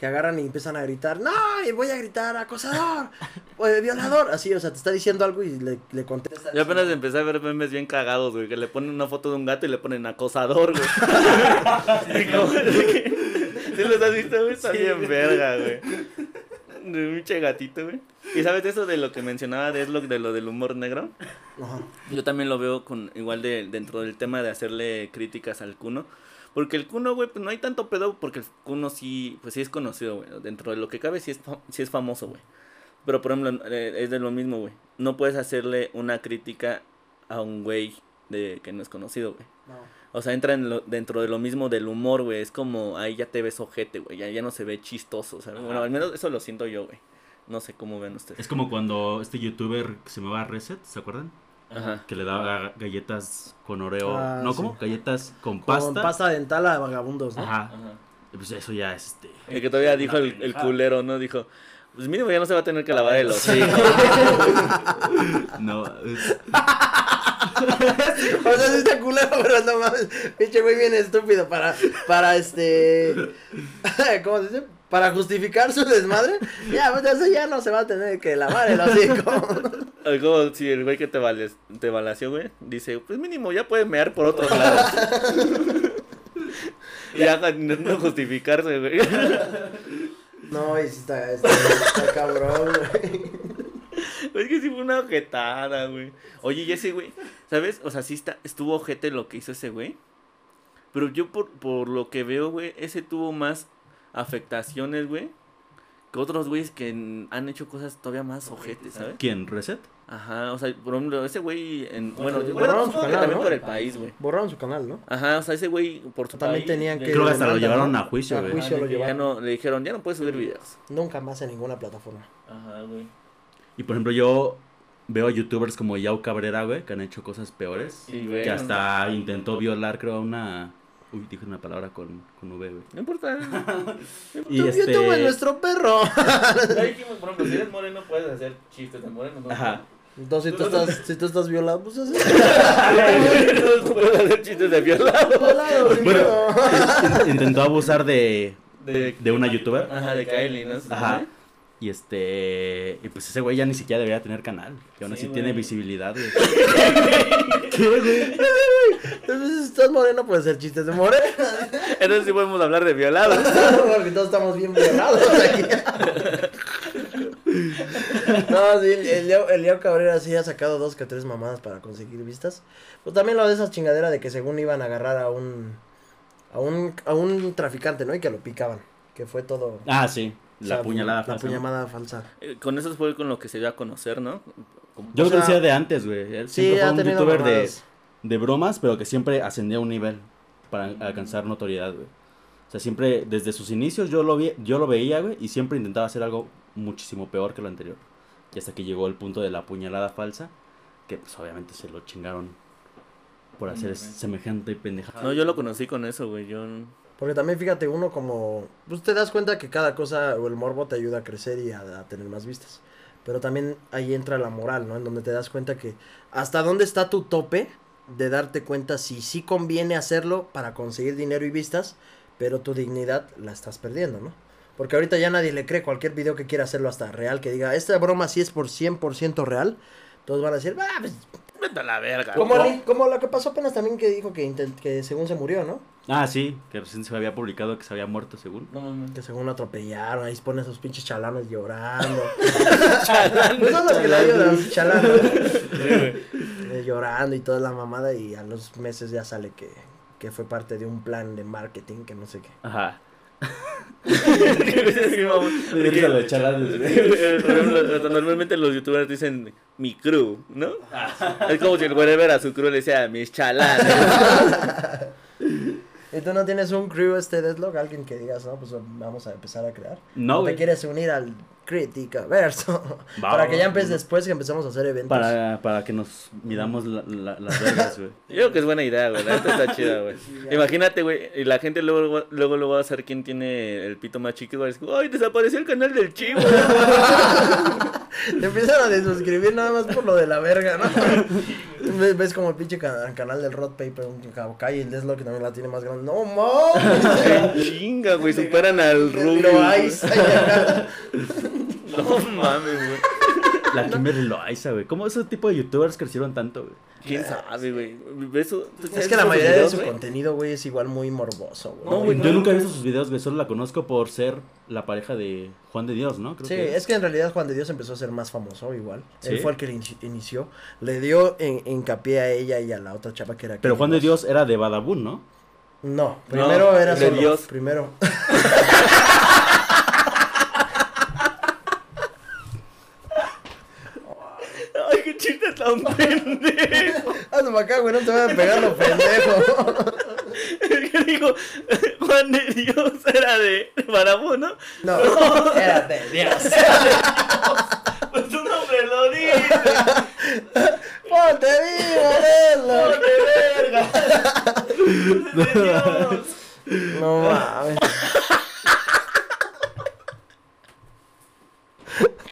Que agarran y empiezan a gritar, no, y voy a gritar, acosador, o eh, violador. Así, o sea, te está diciendo algo y le, le contestas. Yo apenas empecé a ver memes bien cagados, güey, que le ponen una foto de un gato y le ponen acosador, güey. De ¿Sí los has visto, güey? Está Sí, bien verga, güey. De un pinche gatito, güey. ¿Y sabes eso de lo que mencionaba Deadlock, de lo del humor negro? Ajá. Yo también lo veo con igual de dentro del tema de hacerle críticas al Kuno. Porque el Kuno, güey, pues no hay tanto pedo porque el Kuno sí, pues sí es conocido, güey. Dentro de lo que cabe sí es, fa- sí es famoso, güey. Pero por ejemplo, eh, es de lo mismo, güey. No puedes hacerle una crítica a un güey de que no es conocido, güey. No. O sea, entra en lo- dentro de lo mismo del humor, güey. Es como, ahí ya te ves ojete, güey. Ya, ya no se ve chistoso, o sea, Ajá. Bueno, al menos eso lo siento yo, güey. No sé cómo ven ustedes. Es como cuando este youtuber que se me va a Reset, ¿se acuerdan? Ajá. Que le daba galletas con oreo. Ah, no, sí. ¿cómo? Galletas con Con pasta. pasta dental a vagabundos, ¿no? Ajá. Ajá. Y Pues eso ya es este. El que todavía dijo el, culero, ¿no? Dijo, pues mínimo ya no se va a tener que lavar el hocico. No, es- O sea, sí está culero, pero no mames. Pinche güey bien estúpido para, para este. ¿Cómo se dice? Para justificar su desmadre. Ya, pues eso ya no se va a tener que lavar el hocico. Algo, si el güey que te, vales, te balació, güey, dice, pues mínimo ya puede mear por otros lados. y haga no justificarse, güey. No, está, está, está cabrón, güey. Es que sí fue una ojetada, güey. Oye, y ese güey, ¿sabes? O sea, sí está, estuvo ojete lo que hizo ese güey. Pero yo por, por lo que veo, güey, ese tuvo más afectaciones, güey. Que otros güeyes que han hecho cosas todavía más ojetes, ¿sabes? ¿Quién? ¿Reset? Ajá, o sea, por ejemplo, ese güey, en, bueno, Borraron bueno, su canal, también ¿no? por el país, güey. Borraron su canal, ¿no? Ajá, o sea, ese güey por su También país, tenían que. Creo que hasta lo llevaron a juicio, A güey. juicio lo ya llevaron. no, le dijeron, ya no puedes subir videos. Nunca más en ninguna plataforma. Ajá, güey. Y por ejemplo, yo veo youtubers como Yao Cabrera, güey, que han hecho cosas peores. Sí, güey. Que hasta intentó violar, creo, a una. Uy, dije una palabra con, con V, güey. No importa. Y Tu- este. YouTube es nuestro perro. Ya dijimos, por ejemplo, si eres moreno puedes hacer chistes de moreno, ¿no? Ajá. Entonces, si tú estás, si tú estás violado, pues así. No puedes hacer chistes de violado. Violado, sí, Bueno, Intentó abusar de, De, de una youtuber. Ajá, de Kylie, ¿no? Ajá. Y este. Y pues ese güey ya ni siquiera debería tener canal. Que aún Sí, así tiene visibilidad, güey. Entonces, si estás moreno, puedes hacer chistes de moreno. Entonces sí podemos hablar de violados. Porque todos estamos bien violados aquí. No, sí, el, el Leo, el Leo Cabrera sí ha sacado dos que tres mamadas para conseguir vistas. Pues también lo de esa chingadera de que según iban a agarrar a un a un a un traficante, ¿no? Y que lo picaban. Que fue todo. Ah, sí. O La sea, puñalada La falsa, ¿no? puñalada falsa. Eh, Con eso fue con lo que se dio a conocer, ¿no? Como- Yo O lo sea, conocía de antes, güey. Él Sí, siempre ha fue un tenido youtuber de, de bromas, pero que siempre ascendía a un nivel para alcanzar notoriedad, güey. O sea, siempre, desde sus inicios yo lo, vi, yo lo veía, güey, y siempre intentaba hacer algo muchísimo peor que lo anterior. Y hasta que llegó el punto de la puñalada falsa, que pues obviamente se lo chingaron por hacer semejante pendejada. No, yo lo conocí con eso, güey. Yo... Porque también fíjate, uno como... Pues te das cuenta que cada cosa o el morbo te ayuda a crecer y a, a tener más vistas. Pero también ahí entra la moral, ¿no? En donde te das cuenta que hasta dónde está tu tope de darte cuenta si sí conviene hacerlo para conseguir dinero y vistas, pero tu dignidad la estás perdiendo, ¿no? Porque ahorita ya nadie le cree cualquier video que quiera hacerlo hasta real, que diga, esta broma sí es por 100% real. Todos van a decir, ah, pues, Vete a la verga. como, lo que pasó apenas también que dijo que, intent- que según se murió, ¿no? Ah, sí, que recién se había publicado que se había muerto, según. No mames. Que según lo atropellaron, ahí ponen esos pinches chalanes llorando. Pues son los que la lloran, chalanes. Eh, llorando y toda la mamada y a los meses ya sale que, que fue parte de un plan de marketing que no sé qué. Ajá. Normalmente los youtubers dicen mi crew, ¿no? Es como si el güey ver a su crew le decía mis chalanes. ¿Y tú no tienes un crew este deadlock? Alguien que digas, no, pues vamos a empezar a crear. No, ¿O te quieres unir al crítica verso? Para que ya va. empieces después que empecemos a hacer eventos. Para, para que nos midamos la- la- las vergas, güey. Yo creo que es buena idea, güey. La neta está chida, güey. Imagínate, güey. Y la gente luego, luego, luego va a saber quién tiene el pito más chiquito. Va a decir, ¡ay, desapareció el canal del chivo! Te empiezan a desuscribir nada más por lo de la verga, ¿no? Ves- Ves como el pinche ca- canal del Rod Paper, un Kabukai y el Deslo que también la tiene más grande. ¡No mames! Chinga, güey. Superan al Rubio. Lo No mames, güey. La Kimberly Loaiza, güey. ¿Cómo ese tipo de youtubers crecieron tanto, güey? ¿Quién sabe, güey? ¿Ves eso? ¿Tú Es que la esos mayoría de su contenido, güey, es igual muy morboso, güey. No, güey, Yo nunca he visto sus videos, güey. Solo la conozco por ser la pareja de Juan de Dios, ¿no? Creo Sí, que es que en realidad Juan de Dios empezó a ser más famoso igual. Él fue el que le inici- inició. Le dio en, hincapié a ella y a la otra chava que era. Pero Juan de. Dios era de Badabun, ¿no? No, primero era de solo. Dios. Primero. Ay, qué chiste tan pendejo. Hazme acá, güey, no te vayan a pegar lo pendejo. El que dijo, Juan de Dios era de Barabú, ¿no? No, era de Dios. Pues tu nombre lo dice. ¡Ponte vivo, Deslo! ¡Ponte verga! ¡De Dios! No mames.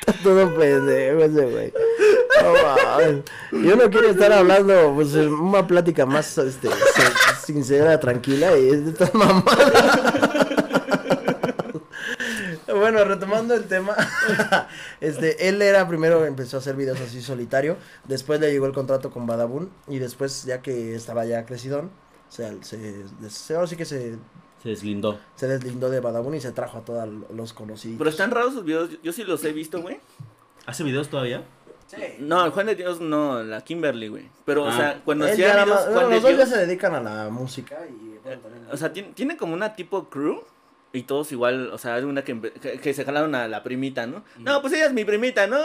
Está todo pendejo ese güey. No. Yo no quiero estar hablando, pues, en una plática más, este, sin- sincera, tranquila, y es de estas mamadas. Bueno, retomando el tema, este, él era primero, empezó a hacer videos así solitario, después le llegó el contrato con Badabun, y después, ya que estaba ya crecidón, o sea, se, se, ahora sí que se Se deslindó. se deslindó de Badabun y se trajo a todos los conocidos. Pero están raros sus videos. Yo, yo sí los he visto, güey. ¿Hace videos todavía? No, el Juan de Dios no, la Kimberly, güey. Pero, o Ah. sea, cuando Él hacía ya videos, nada más- Juan no, de los dos ya se dedican a la música y bueno, también- O sea, tiene, tiene como una tipo crew. Y todos igual, o sea, hay una que, que, que se jalaron a la primita, ¿no? No, pues ella es mi primita, ¿no?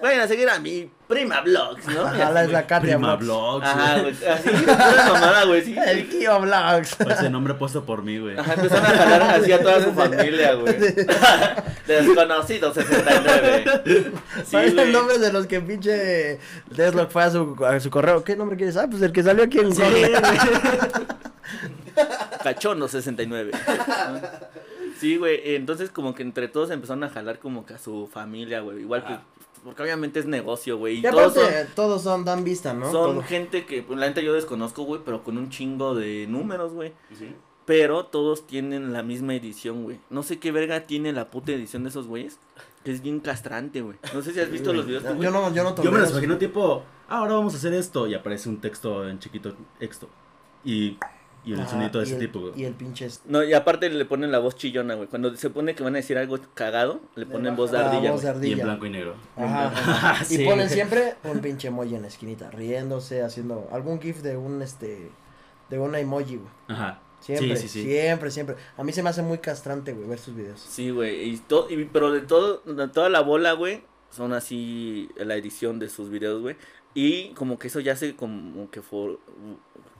Vayan a seguir a mi prima Vlogs, ¿no? Ajá, la es la Katia Prima Vlogs. Vlogs. Ajá, güey. Así, una mamada, güey. Sí, El Kio Vlogs. Ese nombre puesto por mí, güey. Ajá, empezaron a jalar así a toda su familia, güey. Desconocido 69. Sí, Parece el nombre de los que pinche Deslock fue a su, a su correo. ¿Qué nombre quieres? Ah, pues el que salió aquí en Sí, Google. Cachondo 69. Sí, güey. Entonces, como que entre todos empezaron a jalar como que a su familia, güey. Igual, pues, porque obviamente es negocio, güey. Y todos son, todos son dan vista, ¿no? son Todo. gente que, pues, la neta yo desconozco, güey, pero con un chingo de números, güey. Sí. Pero todos tienen la misma edición, güey. No sé qué verga tiene la puta edición de esos güeyes. Que es bien castrante, güey. No sé si has visto los videos, tú, güey. Yo no, yo no Yo tomé me los los- imagino tipo, ah, ahora vamos a hacer esto. Y aparece un texto en chiquito, texto. Y, y el Ajá, sonido de ese el- tipo, güey. Y el pinche. No, y aparte le ponen la voz chillona, güey. Cuando se pone que van a decir algo cagado, le ponen voz de ardilla, voz de güey. Y en ardilla. blanco y negro. Ajá, ajá. Sí, y ponen siempre un pinche emoji en la esquinita, riéndose, haciendo algún gif de un este de una emoji, güey. Ajá. Siempre, Sí, sí, sí. siempre, siempre. A mí se me hace muy castrante, güey, ver sus videos. Sí, güey. Y to- y- pero de todo, de toda la bola, güey, son así la edición de sus videos, güey. Y como que eso ya se como que for-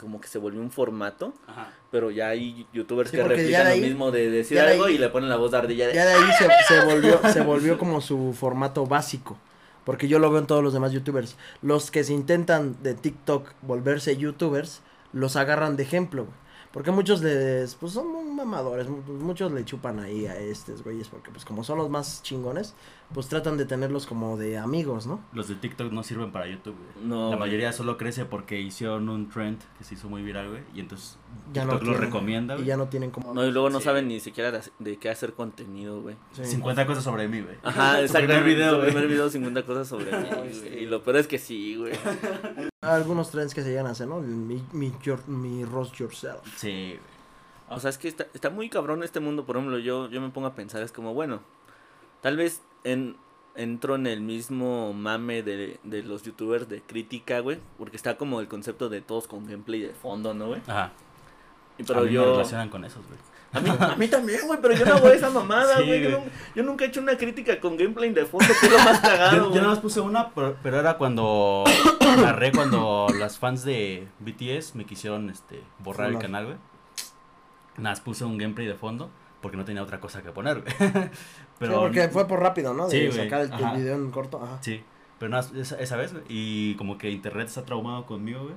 como que se volvió un formato, Ajá. pero ya hay youtubers Sí, que replican lo ahí- mismo de decir de algo ahí- y le ponen la voz de ardilla. de- Ya de ahí se, se volvió, se volvió como su formato básico. Porque yo lo veo en todos los demás youtubers. Los que se intentan de TikTok volverse youtubers, los agarran de ejemplo, güey. Porque muchos les, pues son muy mamadores, mu- muchos le chupan ahí a estos güeyes, porque pues como son los más chingones, pues tratan de tenerlos como de amigos, ¿no? Los de TikTok no sirven para YouTube, güey. No, La güey. mayoría solo crece porque hicieron un trend que se hizo muy viral, güey. Y entonces Ya no TikTok lo tienen- recomienda, Y güey. ya no tienen como... No, y luego no Sí. saben ni siquiera de, de qué hacer contenido, güey. Sí. 50 cosas sobre mí, güey. Ajá, exacto. primer video, güey. primer video, 50 cosas sobre mí, güey. Y lo peor es que sí, güey. Algunos trends que se llegan a hacer, ¿no? Mi, mi, your- mi roast yourself. Sí, güey. O sea, es que está, está muy cabrón este mundo. Por ejemplo, yo, yo me pongo a pensar, es como, bueno, tal vez en, entro en el mismo mame de, de los youtubers de crítica, güey. Porque está como el concepto de todos con gameplay de fondo, ¿no, güey? Ajá. Y a Pero mí me yo... relacionan con esos, güey. A mí, a mí también, güey, pero yo no hago esa mamada, Sí, güey. yo, güey. nun- yo nunca he hecho una crítica con gameplay de fondo, que es lo más cagado, Yo, yo güey. nada más puse una, pero, pero era cuando narré cuando las fans de BTS me quisieron este borrar el canal, güey. Nada más puse un gameplay de fondo porque no tenía otra cosa que poner. Pero... porque fue por rápido, ¿no? De Sí, sacar el, video en corto. Ajá. Sí, pero nada esa, esa vez, güey. Y como que internet está traumado conmigo, güey.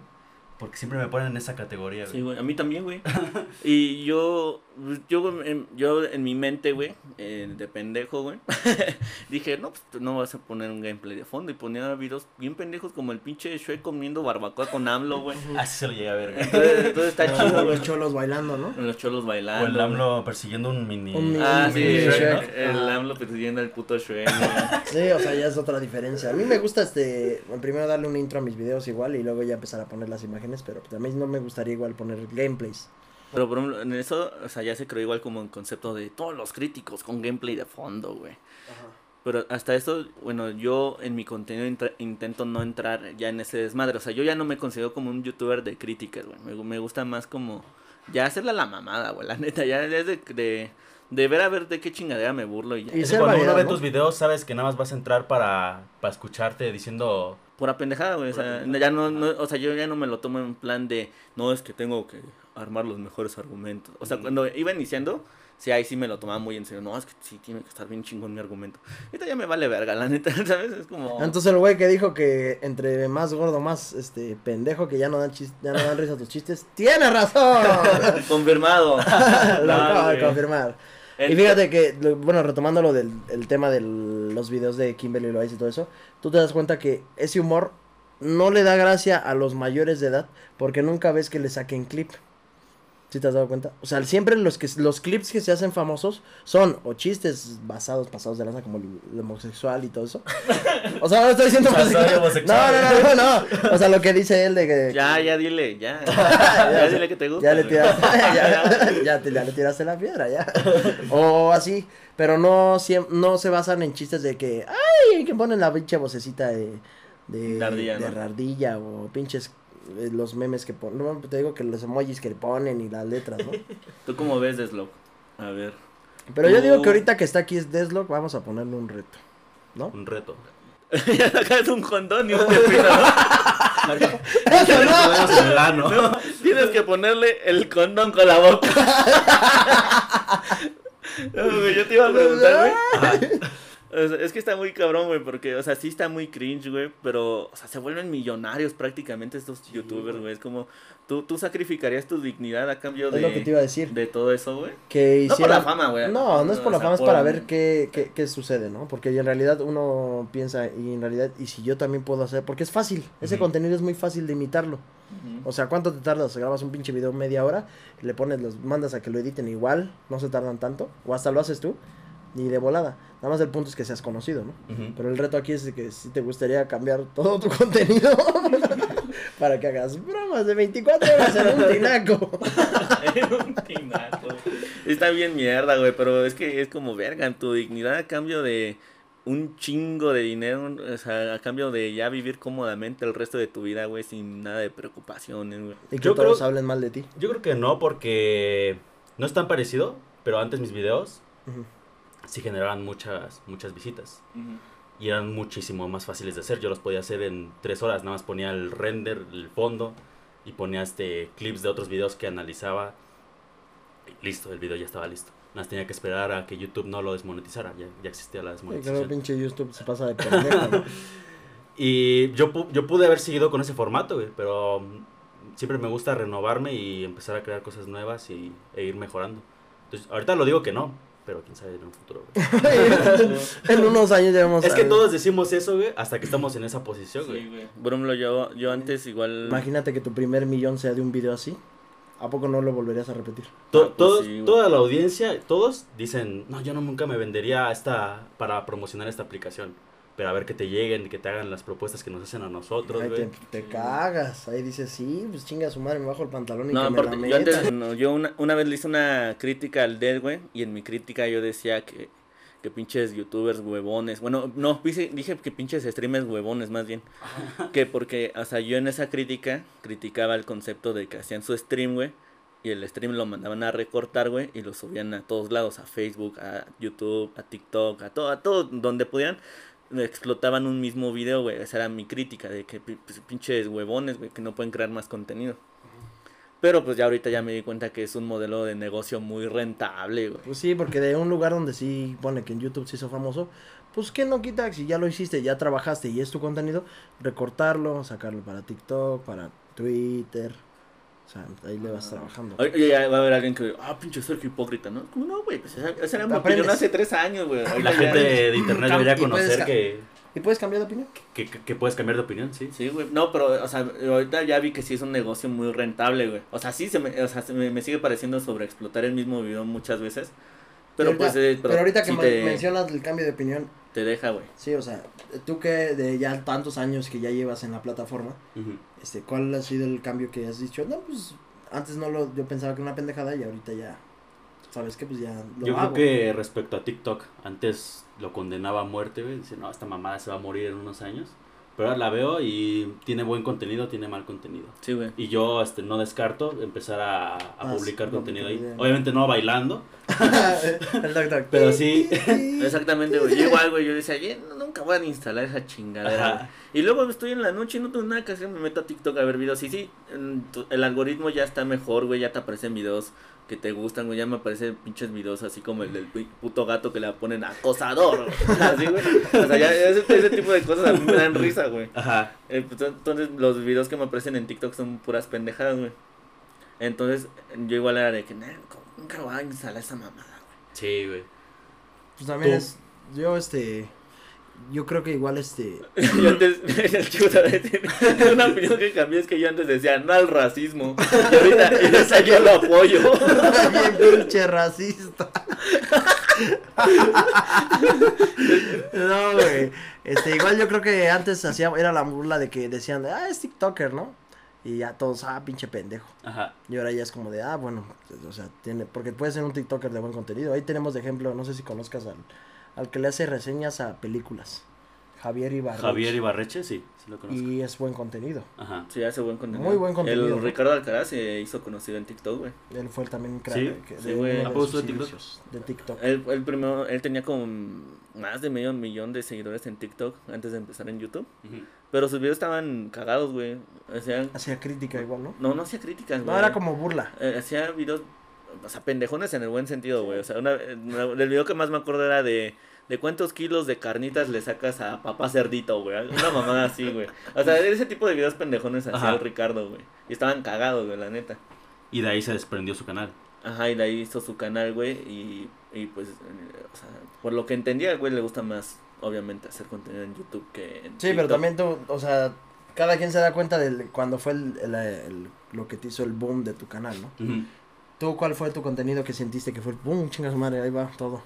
Porque siempre me ponen en esa categoría, güey. Sí, güey, a mí también, güey. Y yo, yo, en, yo en mi mente, güey, eh, de pendejo, güey, dije, no, pues no vas a poner un gameplay de fondo. Y ponía videos bien pendejos como el pinche Shrek comiendo barbacoa con AMLO, güey. Así se lo llegué a ver, güey. Entonces, entonces está O chido, güey. los cholos bailando, ¿no? Los cholos bailando. O el AMLO persiguiendo un mini... Un mini- Ah, un sí, mini Shrek, Shrek. El Ajá. AMLO persiguiendo al puto Shrek, güey. Sí, o sea, ya es otra diferencia. A mí me gusta este, primero darle un intro a mis videos igual y luego ya empezar a poner las imágenes, pero también no me gustaría igual poner gameplays. Pero por ejemplo, en eso, o sea, ya se creó igual como un concepto de todos los críticos con gameplay de fondo, güey. Pero hasta eso, bueno, yo en mi contenido intento no entrar ya en ese desmadre. O sea, yo ya no me considero como un youtuber de críticas, güey. Me, gu- me gusta más como ya hacerle a la mamada, güey. La neta, ya es de, de, de ver a ver de qué chingadera me burlo y ya. Y cuando uno ve ¿no? tus videos, sabes que nada más vas a entrar para, para escucharte diciendo... Pura pendejada, güey. O sea, ya no, no, o sea, yo ya no me lo tomo en plan de, no, es que tengo que armar los mejores argumentos. O sea, cuando iba iniciando, sí, ahí sí me lo tomaba muy en serio. No, es que sí, tiene que estar bien chingón mi argumento. Ahorita ya me vale verga, la neta, ¿sabes? Es como... Entonces el güey que dijo que entre más gordo, más este pendejo, que ya no dan chis- ya no dan risa tus chistes, tiene razón. Confirmado. lo No, acabo de güey. Y fíjate que, bueno, retomando lo del el tema de los videos de Kimberly Loaiza y todo eso, tú te das cuenta que ese humor no le da gracia a los mayores de edad porque nunca ves que le saquen clip. ¿Sí te has dado cuenta? O sea, siempre los que los clips que se hacen famosos son o chistes basados, pasados de lanza como el, el homosexual y todo eso. O sea, no estoy diciendo O sea, No, homosexual. no, no, no, no. O sea, lo que dice él de que Ya, ya dile, ya. ya dile que te gusta. ya le tiraste, ya, ya te, ya le tiraste la piedra, ya. O así, pero no, no se basan en chistes de que, ay, que ponen la pinche vocecita de, de, De ardilla, de ¿no? ardilla o pinches los memes que ponen, no, te digo que los emojis que ponen y las letras, ¿no? ¿Tú cómo ves, Deslock? A ver. Pero yo digo que ahorita que está aquí es Deslock, vamos a ponerle un reto, ¿no? Un reto. ya sacas un condón y un pepino, ¿no? ¡Eso no! Podemos en el ano. No, Tienes que ponerle el condón con la boca. Yo te iba a preguntar, güey. O sea, es que está muy cabrón, güey, porque, o sea, sí está muy cringe, güey, pero, o sea, se vuelven millonarios prácticamente estos youtubers, güey. Es como, ¿tú, tú sacrificarías tu dignidad a cambio Es lo que te de, iba a decir. de todo eso, güey. Que No por hiciera... la fama, güey. No, no es por la fama, es para ver qué, qué, qué sucede, ¿no? Porque en realidad uno piensa, y en realidad, y si yo también puedo hacer, porque es fácil, ese contenido es muy fácil de imitarlo. O sea, ¿cuánto te tardas? Grabas un pinche video media hora, le pones, los mandas a que lo editen igual, no se tardan tanto, o hasta lo haces tú, ni de volada. Nada más el punto es que seas conocido, ¿no? Pero el reto aquí es de que si te gustaría cambiar todo tu contenido para que hagas bromas de 24 horas en un tinaco. Un tinaco. Está bien mierda, güey, pero es que es como verga, tu dignidad a cambio de un chingo de dinero, o sea, a cambio de ya vivir cómodamente el resto de tu vida, güey, sin nada de preocupaciones, güey. Y que Yo todos creo- hablen mal de ti. Yo creo que no, porque no es tan parecido, pero antes mis videos Ujú. Sí generaban muchas, muchas visitas. Y eran muchísimo más fáciles de hacer. Yo los podía hacer en tres horas. Nada más ponía el render, el fondo. Y ponía este clips de otros videos que analizaba. Y listo, el video ya estaba listo. Nada más tenía que esperar a que YouTube no lo desmonetizara. Ya, ya existía la Sí, claro, desmonetización. pinche YouTube se pasa de pendejo, ¿no? Y yo, pu- yo pude haber seguido con ese formato, güey. Pero mm, siempre me gusta renovarme y empezar a crear cosas nuevas y, e ir mejorando. Entonces, ahorita lo digo que no. Pero quién sabe en un futuro, güey. en unos años ya vamos Es a que ver. todos decimos eso, güey, hasta que estamos en esa posición, güey. Sí, güey. Por ejemplo, yo, yo antes igual... Imagínate que tu primer millón sea de un video así. ¿A poco no lo volverías a repetir? To- Ah, pues todos, sí, güey. toda la audiencia, todos dicen, no, yo no nunca me vendería esta para promocionar esta aplicación. Pero a ver que te lleguen y que te hagan las propuestas que nos hacen a nosotros, güey. te cagas. Ahí dices, sí, pues chinga su madre, me bajo el pantalón y No, que me la yo, antes, no, yo una, una vez le hice una crítica al Dead, güey, y en mi crítica yo decía que, que pinches youtubers huevones, bueno, no, dije, dije que pinches streamers huevones más bien, que porque, o sea, yo en esa crítica criticaba el concepto de que hacían su stream, güey, y el stream lo mandaban a recortar, güey, y lo subían a todos lados, a Facebook, a YouTube, a TikTok, a todo, a todo donde pudieran, explotaban un mismo video, güey, esa era mi crítica, de que pues, pinches huevones, güey, que no pueden crear más contenido. Pero pues ya ahorita ya me di cuenta que es un modelo de negocio muy rentable, güey. Pues sí, porque de un lugar donde sí pone que en YouTube se hizo famoso, pues que no quita, si ya lo hiciste, ya trabajaste y es tu contenido, recortarlo, sacarlo para TikTok, para Twitter. O sea, ahí le vas trabajando. Oye, ya va a haber alguien que, ah, pinche Sergio hipócrita, ¿no? Como no, güey, pues esa, era mi opinión hace tres años, güey. La gente de internet debería conocer que, ¿Y puedes cambiar de opinión? que, que- que puedes cambiar de opinión, sí. Sí, güey. No, pero, o sea, ahorita ya vi que sí es un negocio muy rentable, güey. O sea, sí se me, o sea, se me, me sigue pareciendo sobreexplotar el mismo video muchas veces. Pero pues, eh, pero ahorita que sí me- te, mencionas el cambio de opinión, te deja, güey. sí, o sea, tú que de ya tantos años que ya llevas en la plataforma, este, ¿cuál ha sido el cambio que has dicho? No, pues antes no lo, yo pensaba que era una pendejada y ahorita ya, ¿sabes qué? Pues ya lo Yo hago. creo que respecto a TikTok, antes lo condenaba a muerte, güey. Dice, no, esta mamada se va a morir en unos años. Pero ahora la veo y tiene buen contenido, tiene mal contenido. Sí, güey. Y yo este, no descarto empezar a, a Ah, publicar sí, contenido ahí. bien. Obviamente no bailando, el doc, doc. pero sí. Exactamente, güey. Yo igual, güey. Yo decía, "Ye, nunca voy a instalar esa chingadera, Ajá. güey". Y luego estoy en la noche y no tengo nada que hacer, me meto a TikTok a ver videos. Y sí, el algoritmo ya está mejor, güey. Ya te aparecen videos que te gustan, güey. Ya me aparecen pinches videos así como el del puto gato que le ponen acosador. Así, güey. O sea, ya ese, ese tipo de cosas a mí me dan risa, güey. Ajá. Eh, pues, Entonces, los videos que me aparecen en TikTok son puras pendejadas, güey. Entonces, yo igual era de que, "Nah, nunca voy a instalar esa mamada, güey. Sí, güey. Pues también Tú. es, yo este, yo creo que igual este, Yo antes, una opinión que cambié es que yo antes decía no al racismo. Y ahorita, y ahorita yo lo apoyo. bien pinche racista. no, güey. Este, igual yo creo que antes hacía, era la burla de que decían, ah, es TikToker, ¿no? Y ya todos, ah, pinche pendejo. Ajá. Y ahora ya es como de, ah, bueno, o sea, tiene, porque puede ser un TikToker de buen contenido. Ahí tenemos de ejemplo, no sé si conozcas al, al que le hace reseñas a películas. Javier Ibarra. Javier Ibarreche, sí, sí lo conozco. Y es buen contenido. Ajá. Sí, hace buen contenido. Muy buen contenido, El ¿no? Ricardo Alcaraz se hizo conocido en TikTok, güey. Él fue también cra- Sí, que- sí, de güey. uno ¿A de sube TikTok? de TikTok. Él, él primero, él tenía como más de medio millón de seguidores en TikTok antes de empezar en YouTube. Pero sus videos estaban cagados, güey. Hacían, Hacía crítica igual, ¿no? no, no hacía críticas, güey. No, era como burla. Eh, hacía videos, o sea, pendejones en el buen sentido, güey. O sea, una, una- el video que más me acuerdo era de, de cuántos kilos de carnitas le sacas a papá cerdito, güey. Una mamada así, güey. O sea, ese tipo de videos pendejones hacía el Ricardo, güey. Y estaban cagados, güey, la neta. Y de ahí se desprendió su canal. Ajá, y de ahí hizo su canal, güey. Y, y pues, eh, o sea, por lo que entendía, güey le gusta más, obviamente, hacer contenido en YouTube que en Sí, pero también tú, o sea, cada quien se da cuenta de cuando fue el, el- el- lo que te hizo el boom de tu canal, ¿no? Ujú. ¿Tú cuál fue tu contenido que sentiste que fue el boom? Chinga su madre, ahí va todo.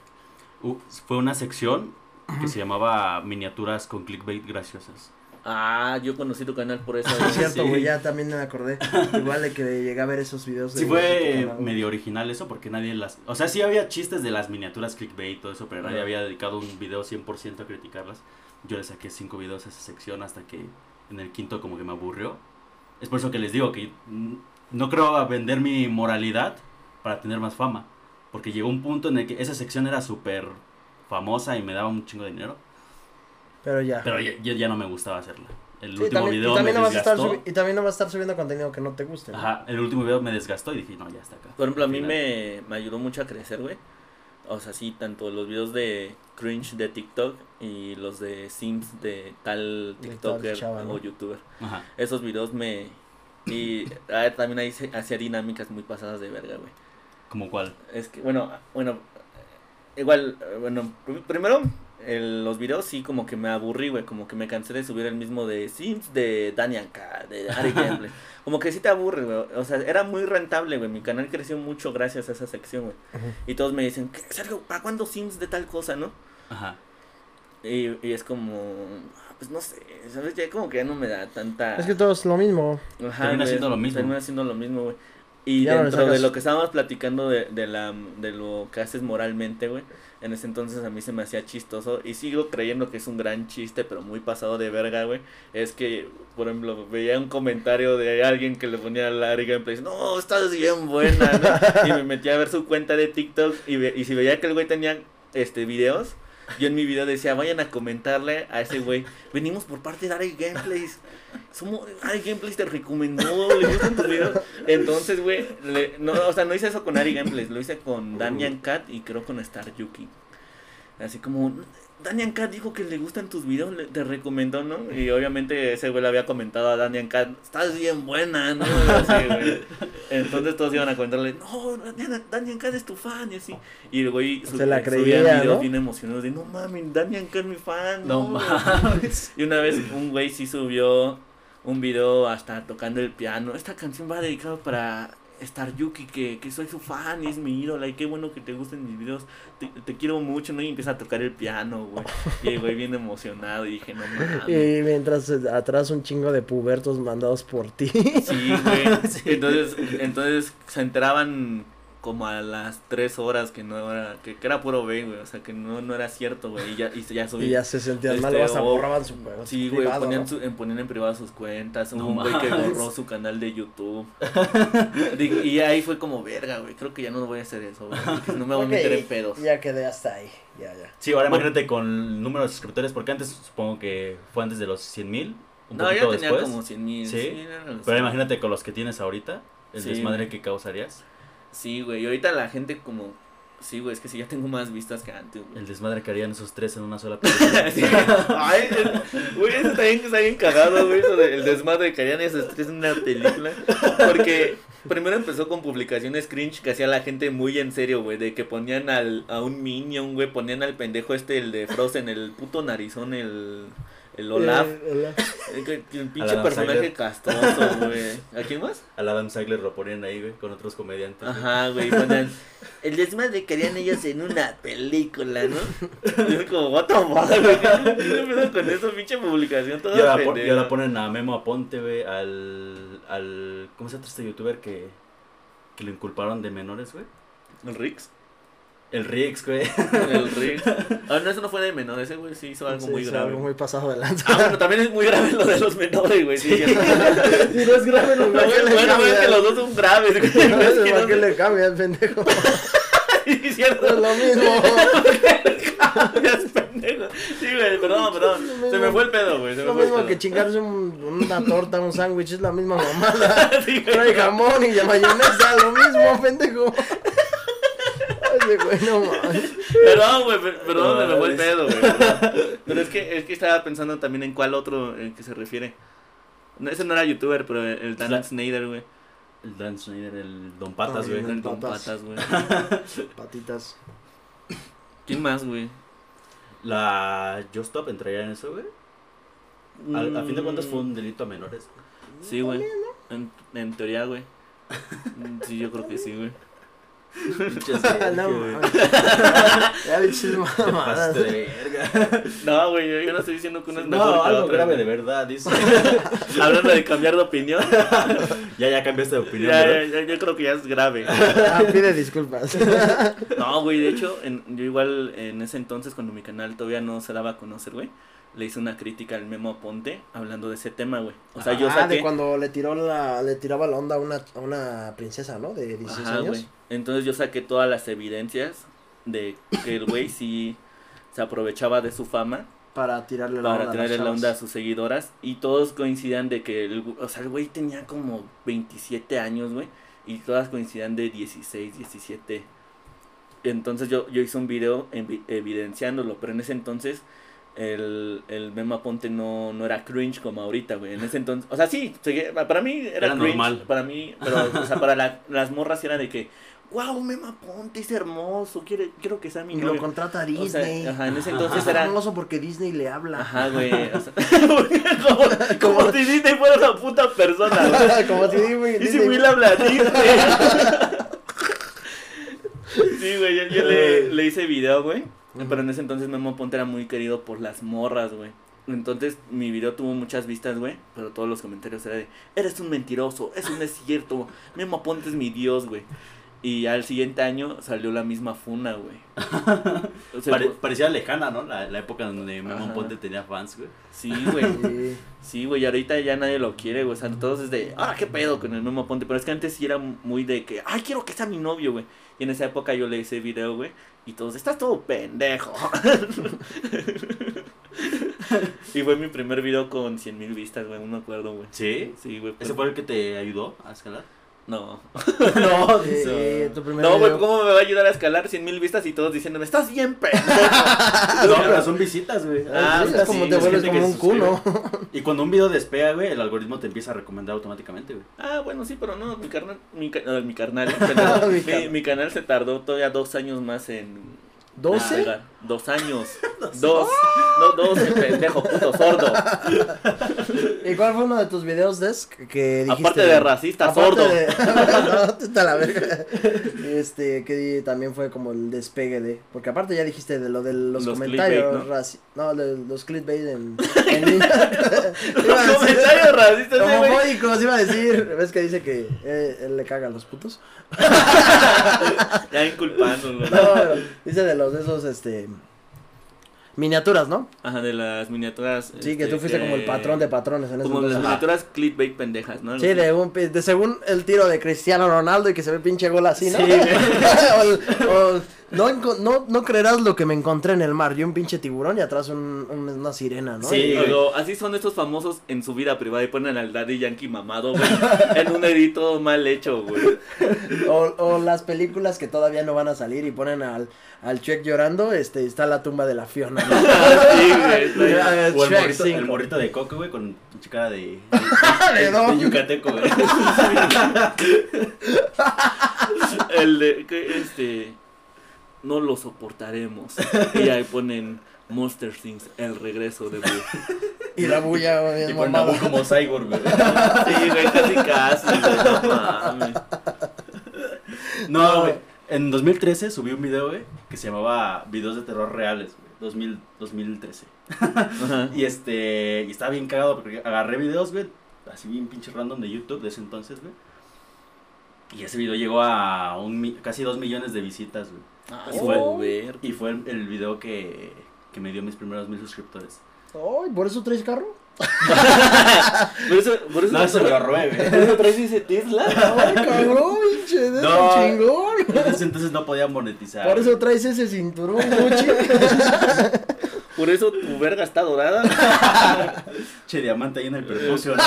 Uh, fue una sección que se llamaba miniaturas con clickbait graciosas. Ah, yo conocí tu canal por eso. Es cierto, Sí. güey, ya también me acordé. Igual de que llegué a ver esos videos. de- Sí fue medio original eso porque nadie las... O sea, sí había chistes de las miniaturas clickbait y todo eso, pero nadie había dedicado un video 100% a criticarlas. Yo le saqué cinco videos a esa sección hasta que en el quinto como que me aburrió. Es por eso que les digo que mm, no creo vender mi moralidad para tener más fama. Porque llegó un punto en el que esa sección era súper famosa y me daba un chingo de dinero. Pero ya. Pero ya, ya- ya no me gustaba hacerla. El Sí, último también, y video también me no vas a estar desgastó. y también no vas a estar subiendo contenido que no te guste. ¿no? Ajá, el último video me desgastó y dije, no, ya está acá. Por ejemplo, a mí me, me ayudó mucho a crecer, güey. O sea, sí, tanto los videos de cringe de TikTok y los de Sims de tal De tal TikToker chava, ¿no? o YouTuber. Ajá. Esos videos me... Y ah, también ahí se- hacía dinámicas muy pasadas de verga, güey. ¿Como cuál? Es que, bueno, bueno, igual, bueno, pr- primero, el- los videos sí como que me aburrí, güey, como que me cansé de subir el mismo de Sims, de Daniel K, de Ari Gameplay. Como que sí te aburre, güey. O sea, era muy rentable, güey. Mi canal creció mucho gracias a esa sección, güey. Y todos me dicen, ¿qué, Sergio, ¿para cuándo Sims de tal cosa, no? Ajá. Y, y es como, pues no sé, ¿sabes? Ya como que ya no me da tanta... Es que todo es lo mismo. Ajá, Termina güey, siendo lo mismo. Termina siendo lo mismo, güey. Y Ya no le dentro de lo que estábamos platicando de, de, la, de lo que haces moralmente, güey, en ese entonces a mí se me hacía chistoso y sigo creyendo que es un gran chiste, pero muy pasado de verga, güey. Es que, por ejemplo, veía un comentario de alguien que le ponía a Larry Gameplay, no, estás bien buena, ¿no? Y me metí a ver su cuenta de TikTok y, ve- y si veía que el güey tenía este videos, yo en mi video decía, vayan a comentarle a ese güey, venimos por parte de Ari Gameplays. Somos, Ari Gameplays te recomendó, le gustan tus videos. Entonces, güey, no, o sea, no hice eso con Ari Gameplays, lo hice con Damian Cat y creo con Star Yuki. Así como, Daniel Cat dijo que le gustan tus videos, le- te recomendó, ¿no? Y obviamente ese güey le había comentado a Daniel Cat, estás bien buena, ¿no? Así, güey. Entonces todos iban a comentarle, no, Daniel, Cat es tu fan, y así. Y el güey Se la subía creía, videos ¿no? bien emocionados de, no mames, Daniel Cat es mi fan. No mames. Y una vez un güey sí subió un video hasta tocando el piano. Esta canción va dedicada para Star Yuki, que, que soy su fan y es mi ídola. Y qué bueno que te gusten mis videos. Te, te quiero mucho, ¿no? Y empieza a tocar el piano, güey. Y el güey bien emocionado. Y dije, no mames. Y mientras atrás un chingo de pubertos mandados por ti. Sí, güey. Entonces, entonces se enteraban como a las tres horas que no era, que, que era puro B, güey. O sea, que no, no era cierto, güey. Y ya, y ya subí. Y ya se sentían mal, Este, hasta o- borraban su juego. Sí, güey, ponían, su- en- ponían en privado sus cuentas, No un güey que borró su canal de YouTube. Y ahí fue como, verga, güey, creo que ya no voy a hacer eso, güey, no me voy a meter en pedos. Ya quedé hasta ahí. Ya, ya. Sí, ahora imagínate con el número de suscriptores, porque antes supongo que fue antes de los 100 mil. Un No, ya poquito tenía después. como 100 mil. ¿Sí? Pero imagínate con los que tienes ahorita, el Sí. desmadre que causarías. Sí, güey, y ahorita la gente como, sí, güey, es que sí, ya tengo más vistas que antes, güey. El desmadre que harían esos tres en una sola película. Sí. Ay, el- güey, eso también que está bien cagado, güey, eso del desmadre que harían esos tres en una película. Porque primero empezó con publicaciones cringe que hacía la gente muy en serio, güey, de que ponían al, a un Minion, güey, ponían al pendejo este, el de Frozen, el puto narizón, el, el Olaf. Eh, Olaf. El, pinche Adam personaje Sandler. castroso, güey. ¿A quién más? Al Adam Sandler lo ponían ahí, güey, con otros comediantes. Ajá, güey, ponían el desmadre que harían ellos en una película, ¿no? Y es como, what the fuck, güey. ¿Qué pedo con eso, pinche publicación? Toda Y ahora, y ahora ponen a Memo Aponte, güey, al, al... ¿Cómo se llama este youtuber que, que lo inculparon de menores, güey? ¿El Rix? El Rix, güey. El Rix. Ah, no, eso no fue de menor, ese güey sí hizo algo Sí, muy sí, grave. Algo muy pasado de lanza. Ah, bueno, también es muy grave lo de los menores, güey. Sí, cierto. si no es grave, lo Bueno, que le bueno, cambia. es que los dos son graves, güey. No Es sé que ¿Para no qué sé. le cambia, pendejo? Sí, Es cierto. lo mismo. Es pendejo. Sí, güey, perdón, perdón. Es Se me fue el pedo, güey. Es se me lo fue el mismo pedo. que chingarse un- una torta, un sándwich, es la misma mamada. Sí. Trae jamón y mayonesa, lo mismo, pendejo. Ese güey, no mames. Perdón, güey, per- perdón, se me fue el pedo, güey. perdón. Pero es que, es que estaba pensando también en cuál otro en que se refiere. No, ese no era youtuber, pero el, el Dan La- Snyder, güey. El Dan Schneider, el Don Patas, Ay, güey. El Don Patas. Güey. Patitas. ¿Quién más, güey? La Just Stop entraría en eso, güey. Al- A, fin de cuentas fue un delito a menores. Sí, güey. En, en teoría, güey. Mm, Sí, yo creo que sí, güey. No, mames. ya mamadas. pasaste de verga. No, güey, yo, no estoy diciendo que una es No, mejor que la algo otra, grave güey. de verdad, dice. Hablando de cambiar de opinión. ya, ya cambiaste de opinión, ya, ¿verdad? ya, ya, yo creo que ya es grave. Ah, pide disculpas. No, güey, de hecho, en- yo igual en ese entonces, cuando mi canal todavía no se daba a conocer, güey, le hice una crítica al Memo Aponte hablando de ese tema, güey. O sea, yo saqué... de cuando le tiró la, le tiraba la onda a una, a una princesa, ¿no? De 16 Ajá, años. güey. Entonces yo saqué todas las evidencias de que el güey sí se aprovechaba de su fama Para tirarle la onda. para a las tenerle la onda a sus seguidoras y todos coincidían de que el, o sea, el güey tenía como 27 años, güey, y todas coincidían de 16, 17. Entonces yo, yo hice un video evidenciándolo, pero en ese entonces el, el Memo Ponte no, no era cringe como ahorita, güey. En ese entonces, o sea, sí, para mí era, Era cringe, normal. para mí, pero, o sea, para la- las morras era de que, wow, Memo Ponte es hermoso, quiere, quiero que sea mi Y lo contrata O sea, Disney. ajá, en ese entonces Es era... famoso porque Disney le habla. Ajá, güey. O sea, como, como si Disney fuera una puta persona, güey. Como si güey, Y si Disney- Will habla a Disney. Sí, güey, yo, yo le, le hice video, güey. Pero en ese entonces Memo Ponte era muy querido por las morras, güey. Entonces mi video tuvo muchas vistas, güey. Pero todos los comentarios eran de, eres un mentiroso, eso no es cierto. Memo Ponte es mi dios, güey. Y al siguiente año salió la misma funa, güey. O sea, Pare- parecía lejana, ¿no? La, la época donde Memo Ajá. Ponte tenía fans, güey. sí, güey. Sí. Güey, ahorita ya nadie lo quiere, güey. O sea, todos es de, ah, qué pedo con el Memo Ponte. Pero es que antes sí era muy de que, ay, quiero que sea mi novio, güey. Y en esa época yo le hice video, güey. Y todos, estás todo pendejo. y fue mi primer video con 100 mil vistas, güey. No me acuerdo, güey. ¿Sí? Sí, güey. ¿Ese fue el que te ayudó a escalar? No. No, sí, Sí. tu primer No, güey, video. ¿cómo me va a ayudar a escalar 100 mil vistas y todos diciéndome, estás bien pendejo? No, pero son visitas, güey. Ah, es como sí, te es vuelves gente que como un se cuno. Y cuando un video despega, güey, el algoritmo te empieza a recomendar automáticamente, güey. Ah, bueno, sí, pero no, mi carnal, mi, ca- no, mi carnal, Mi mi, carnal. mi canal se tardó todavía dos años más en... ¿Doce? en pegar. Dos años. Dos. No, doce, pendejo, puto sordo. ¿Y cuál fue uno de tus videos, Desk? Que dijiste. Aparte de racista, Aparte sordo. de- no, está la verga. Este, que también fue como el despegue de. Porque aparte ya dijiste de lo de los, Los comentarios. clickbait, ¿no? raci- ¿no? de los clickbait en. en Los comentarios racistas, güey. Homofóbicos, iba a decir. ¿Ves que dice que eh, él le caga a los putos? Ya inculpándolo. No, dice de los de esos, este. Miniaturas, ¿no? Ajá, de las miniaturas. Sí, que este, tú fuiste como el patrón de patrones en ese Como las miniaturas clickbait pendejas, ¿no? Sí, de un de según el tiro de Cristiano Ronaldo y que se ve pinche gol así, ¿no? Sí, o, el- o- no, no, no creerás lo que me encontré en el mar. Yo un pinche tiburón y atrás un, un- una sirena, ¿no? Sí, Y- Luego, así son estos famosos en su vida privada y ponen al Daddy Yankee mamado, güey. en un edito mal hecho, güey. o, o las películas que todavía no van a salir y ponen al, al Shrek llorando, este, está la tumba de la Fiona, ¿no? sí, güey. está. Ah, O el Shrek morrito, el morrito de coco, güey, con pinche cara de. De de, de yucateco, güey. El de, que, este, no lo soportaremos. Y ahí ponen Monster Things, el regreso de Boo. Y la bulla, güey, Y mamada. Nabu como cyborg, güey. Sí, güey, casi casi, güey, no mames. No, güey. En 2013 subí un video, güey, que se llamaba Videos de terror reales, güey. 2000, 2013. Ajá. Y este, y estaba bien cagado porque agarré videos, güey, así bien pinche random de YouTube de ese entonces, güey. Y ese video llegó a un, casi dos millones de visitas, güey. Ay, Y fue- ver. Y fue el, el video que, que me dio mis primeros mil suscriptores. Ay, ¿por eso traes carro? Por eso, por eso, No, eso me lo robé, ¿Por eso traes ese Tesla? Ay, cabrón, pinche, de No. chingón. En ese entonces no podía monetizar. Por eso traes ese cinturón, Gucci. Por eso tu verga está dorada. Che, diamante ahí en el percusión.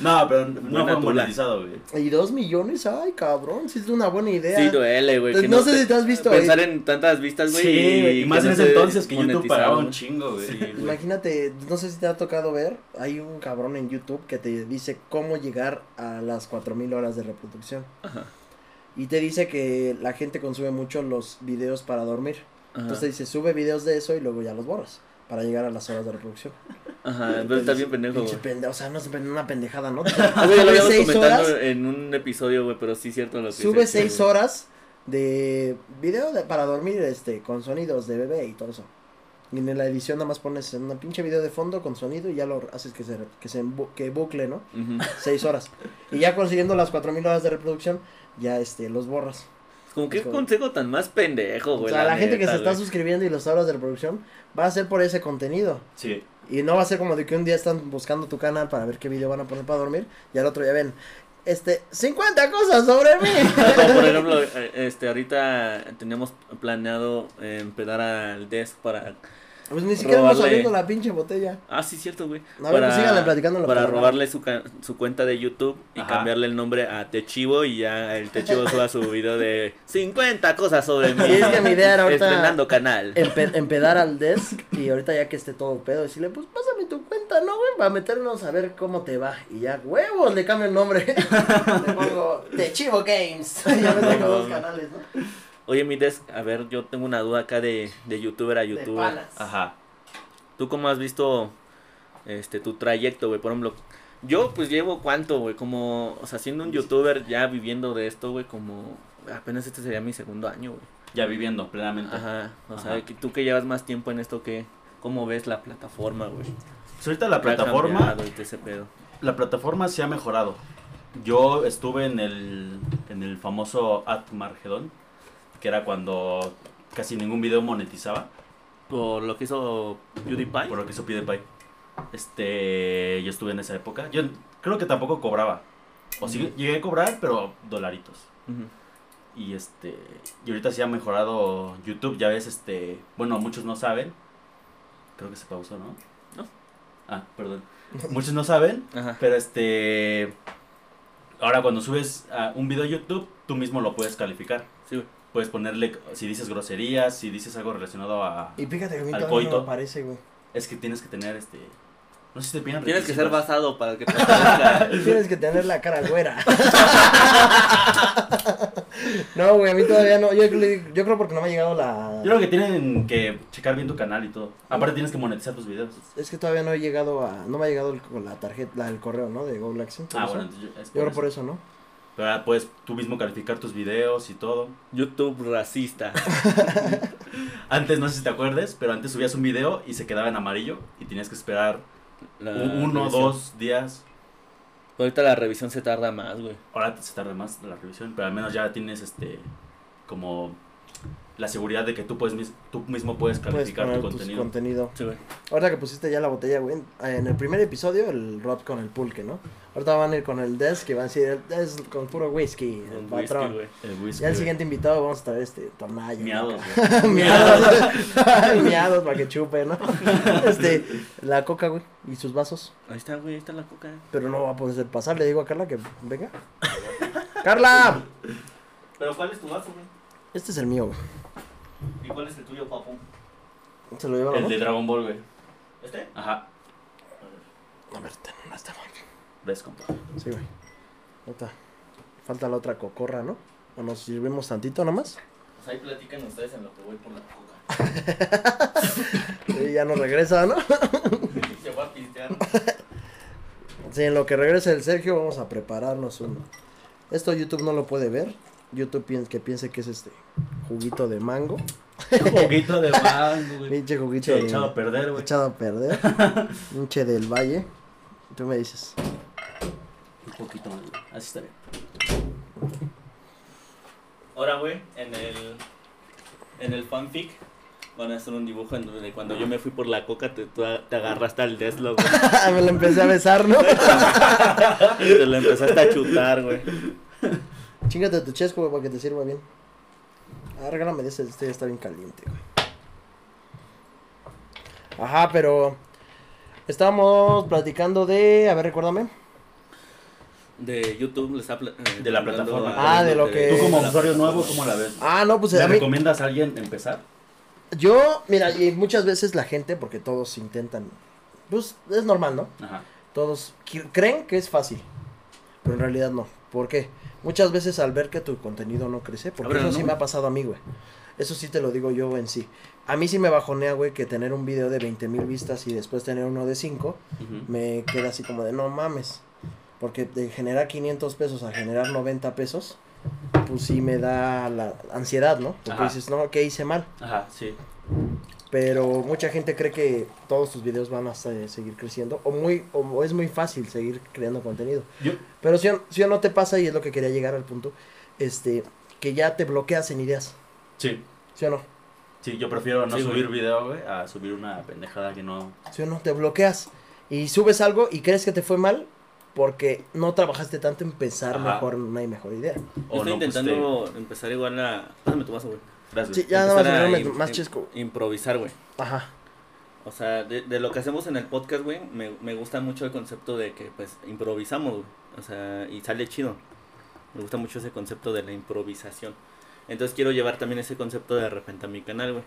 no, pero no Buena fue monetizado, güey. Y dos millones, ay, cabrón, sí es una buena idea. Sí, duele, güey. que No sé si te has visto Pensar ahí. en tantas vistas, güey. Sí, y que más en ese se entonces que YouTube monetizaba, pagaba un chingo, güey. Sí, güey. Imagínate, no sé si te ha tocado ver, hay un cabrón en YouTube que te dice cómo llegar a las 4000 horas de reproducción. Ajá. Y te dice que la gente consume mucho los videos para dormir. Ajá. Entonces te dice, sube videos de eso y luego ya los borras. para llegar a las horas de reproducción. Ajá, pero está bien pendejo, Pinche pende- o sea, no es una pendejada, ¿no? Ya lo habíamos comentado horas, en un episodio, güey, pero sí es cierto lo que sube dice, seis güey. horas de video de- para dormir, este, con sonidos de bebé y todo eso. Y en la edición nada más pones un pinche video de fondo con sonido y ya lo haces que se, que se que bucle, ¿no? Seis horas. Y ya consiguiendo las cuatro mil horas de reproducción, ya este, los borras. Como Es como- consejo tan más pendejo, O güey. sea, la, gente que se está suscribiendo y las horas de reproducción va a ser por ese contenido. Sí. Y no va a ser como de que un día están buscando tu canal para ver qué video van a poner para dormir y al otro día ven, este, 50 cosas sobre mí. Como por ejemplo, eh, este, ahorita teníamos planeado eh, empezar al desk para... Pues ni siquiera hemos Robarle. abierto la pinche botella. Ah, sí, cierto, güey. A ver, pues síganle platicando en lo Para que- robarle su, su cuenta de YouTube y Ajá. cambiarle el nombre a Techivo y ya el Techivo suba su video de 50 cosas sobre mí. Y es que mi idea era ahorita- Estrenando canal. Empe- empedar al desk y ahorita ya que esté todo pedo, decirle, pues pásame tu cuenta, ¿no, güey? Para meternos a ver cómo te va. Y ya, huevos, le cambio el nombre. le pongo The Chivo Games. ya me tengo dos canales, ¿no? Oye, mi desk, a ver, yo tengo una duda acá de, de youtuber a De youtuber. panas. Ajá. ¿Tú cómo has visto este tu trayecto, güey? Por ejemplo, yo pues llevo cuánto, güey, como, o sea, siendo un youtuber ya viviendo de esto, güey, como apenas este sería mi segundo año, güey. Ya viviendo plenamente. Ajá, o sea, Ajá. que tú que llevas más tiempo en esto, ¿qué? ¿Cómo ves la plataforma, güey? Pues ahorita la ¿Qué ha plataforma, ese pedo? la plataforma se ha mejorado. Yo estuve en el, en el famoso Atmargedon, que era cuando casi ningún video monetizaba, Por lo que hizo PewDiePie. por lo que hizo PewDiePie. Este, yo estuve en esa época. Yo creo que tampoco cobraba. O sí, llegué a cobrar, pero dolaritos. Y este, y ahorita sí ha mejorado YouTube, ya ves, este, bueno, muchos no saben. Creo que se pausó, ¿no? No. Ah, perdón. Muchos no saben, Ajá. pero este, ahora cuando subes un video a YouTube, tú mismo lo puedes calificar. Sí, güey. Puedes ponerle, si dices groserías, si dices algo relacionado a... Y fíjate que a mí Al no coito. me aparece, güey. Es que tienes que tener, este, no sé si te piden Tienes que ser basado para que te aparezca. Tienes que tener la cara güera. no, güey, a mí todavía no. Yo, yo creo porque no me ha llegado la. Yo creo que tienen que checar bien tu canal y todo. Aparte tienes que monetizar tus videos. Es que todavía no he llegado a. No me ha llegado el- la tarjeta, la, el correo, ¿no? De Google AdSense. por Ah, eso. bueno, entonces yo- es Yo creo eso. por eso, ¿no? Pero ahora puedes tú mismo calificar tus videos y todo. YouTube racista. Antes, no sé si te acuerdes, pero antes subías un video y se quedaba en amarillo y tenías que esperar La uno o dos días. Ahorita la revisión se tarda más, güey. Ahora se tarda más la revisión, pero al menos ya tienes este como la seguridad de que tú puedes mis- tú mismo puedes Puedes calificar poner tu contenido. contenido. Sí, güey. Ahorita que pusiste ya la botella, güey. En el primer episodio, el Rod con el pulque, ¿no? Ahorita van a ir con el Desk, que van a decir el Desk con puro whisky, el whisky, patrón. güey. El whisky, ya el güey. siguiente invitado vamos a traer este Tonaya. Miados, ¿no? güey. miados. miados para que chupe, ¿no? Este, la coca, güey, y sus vasos. Ahí está, güey, ahí está la coca. Pero no va a poder pasar, le digo a Carla que venga. ¡Carla! Pero ¿cuál es tu vaso, güey? Este es el mío, güey. ¿Y cuál es el tuyo, papu? Se lo llevaron, El ¿no? de Dragon Ball, güey. ¿Este? Ajá. A ver, ten, está mal. Ves, compa. Sí, güey. Ahorita Falta la otra cocorra, ¿no? ¿O nos sirvemos tantito nomás? Pues ahí platican ustedes en lo que voy por la coca. Sí, ya no regresa, ¿no? Se va a pistear. Sí, en lo que regrese el Sergio vamos a prepararnos uno. Esto YouTube no lo puede ver. YouTube piensa que piense que es este juguito de mango. Juguito de mango, güey. Pinche juguito Che, de- echado a perder, güey. echado a perder. Pinche del valle. Tú me dices. Un poquito más, güey. Así está bien. Ahora, güey, en el, en el fanfic van a hacer un dibujo en donde cuando yo me fui por la coca te, te agarraste al Deslo, güey. me lo empecé a besar, ¿no? Te lo empezaste a chutar, güey. Chingate tu chesco, güey, para que te sirva bien. Ah, regálame de ese, este ya está bien caliente, güey. Ajá, pero estábamos platicando de, a ver, recuérdame. De YouTube les está pla- eh, De la plataforma. Ah, de lo que- Tú como la usuario nuevo, ¿cómo la ves? Ah, no, pues ¿Le a mí, recomiendas a alguien empezar? yo, mira, y muchas veces la gente, porque todos intentan, pues es normal, ¿no? Ajá. Todos qui- creen que es fácil, pero en realidad no. ¿Por qué? Muchas veces al ver que tu contenido no crece, porque eso sí me ha pasado a mí, güey. Eso sí te lo digo yo en sí. A mí sí me bajonea, güey, que tener un video de 20 mil vistas y después tener uno de 5, Ujú. me queda así como de no mames. Porque de generar 500 pesos a generar 90 pesos, pues sí me da la ansiedad, ¿no? Porque Ajá. dices, no, ¿qué hice mal? Ajá, sí. Pero mucha gente cree que todos tus videos van a se- seguir creciendo. O, muy, o es muy fácil seguir creando contenido. Yo, Pero si, o- si o no te pasa, y es lo que quería llegar al punto, este, que ya te bloqueas en ideas. sí, ¿Sí o no? sí, yo prefiero no Sí, güey. subir video, güey, a subir una pendejada que no... ¿Sí o no? Te bloqueas. Y subes algo y crees que te fue mal porque no trabajaste tanto en pensar Ajá. mejor una mejor idea. Yo O estoy no, pues, intentando empezar igual a. Pásame tu vaso, güey. Gracias. Sí, ya nada más a im- más chesco. Improvisar, güey. Ajá. O sea, de, de lo que hacemos en el podcast, güey, me, me gusta mucho el concepto de que, pues, improvisamos, güey. O sea, y sale chido. Me gusta mucho ese concepto de la improvisación. Entonces quiero llevar también ese concepto de repente a mi canal, güey.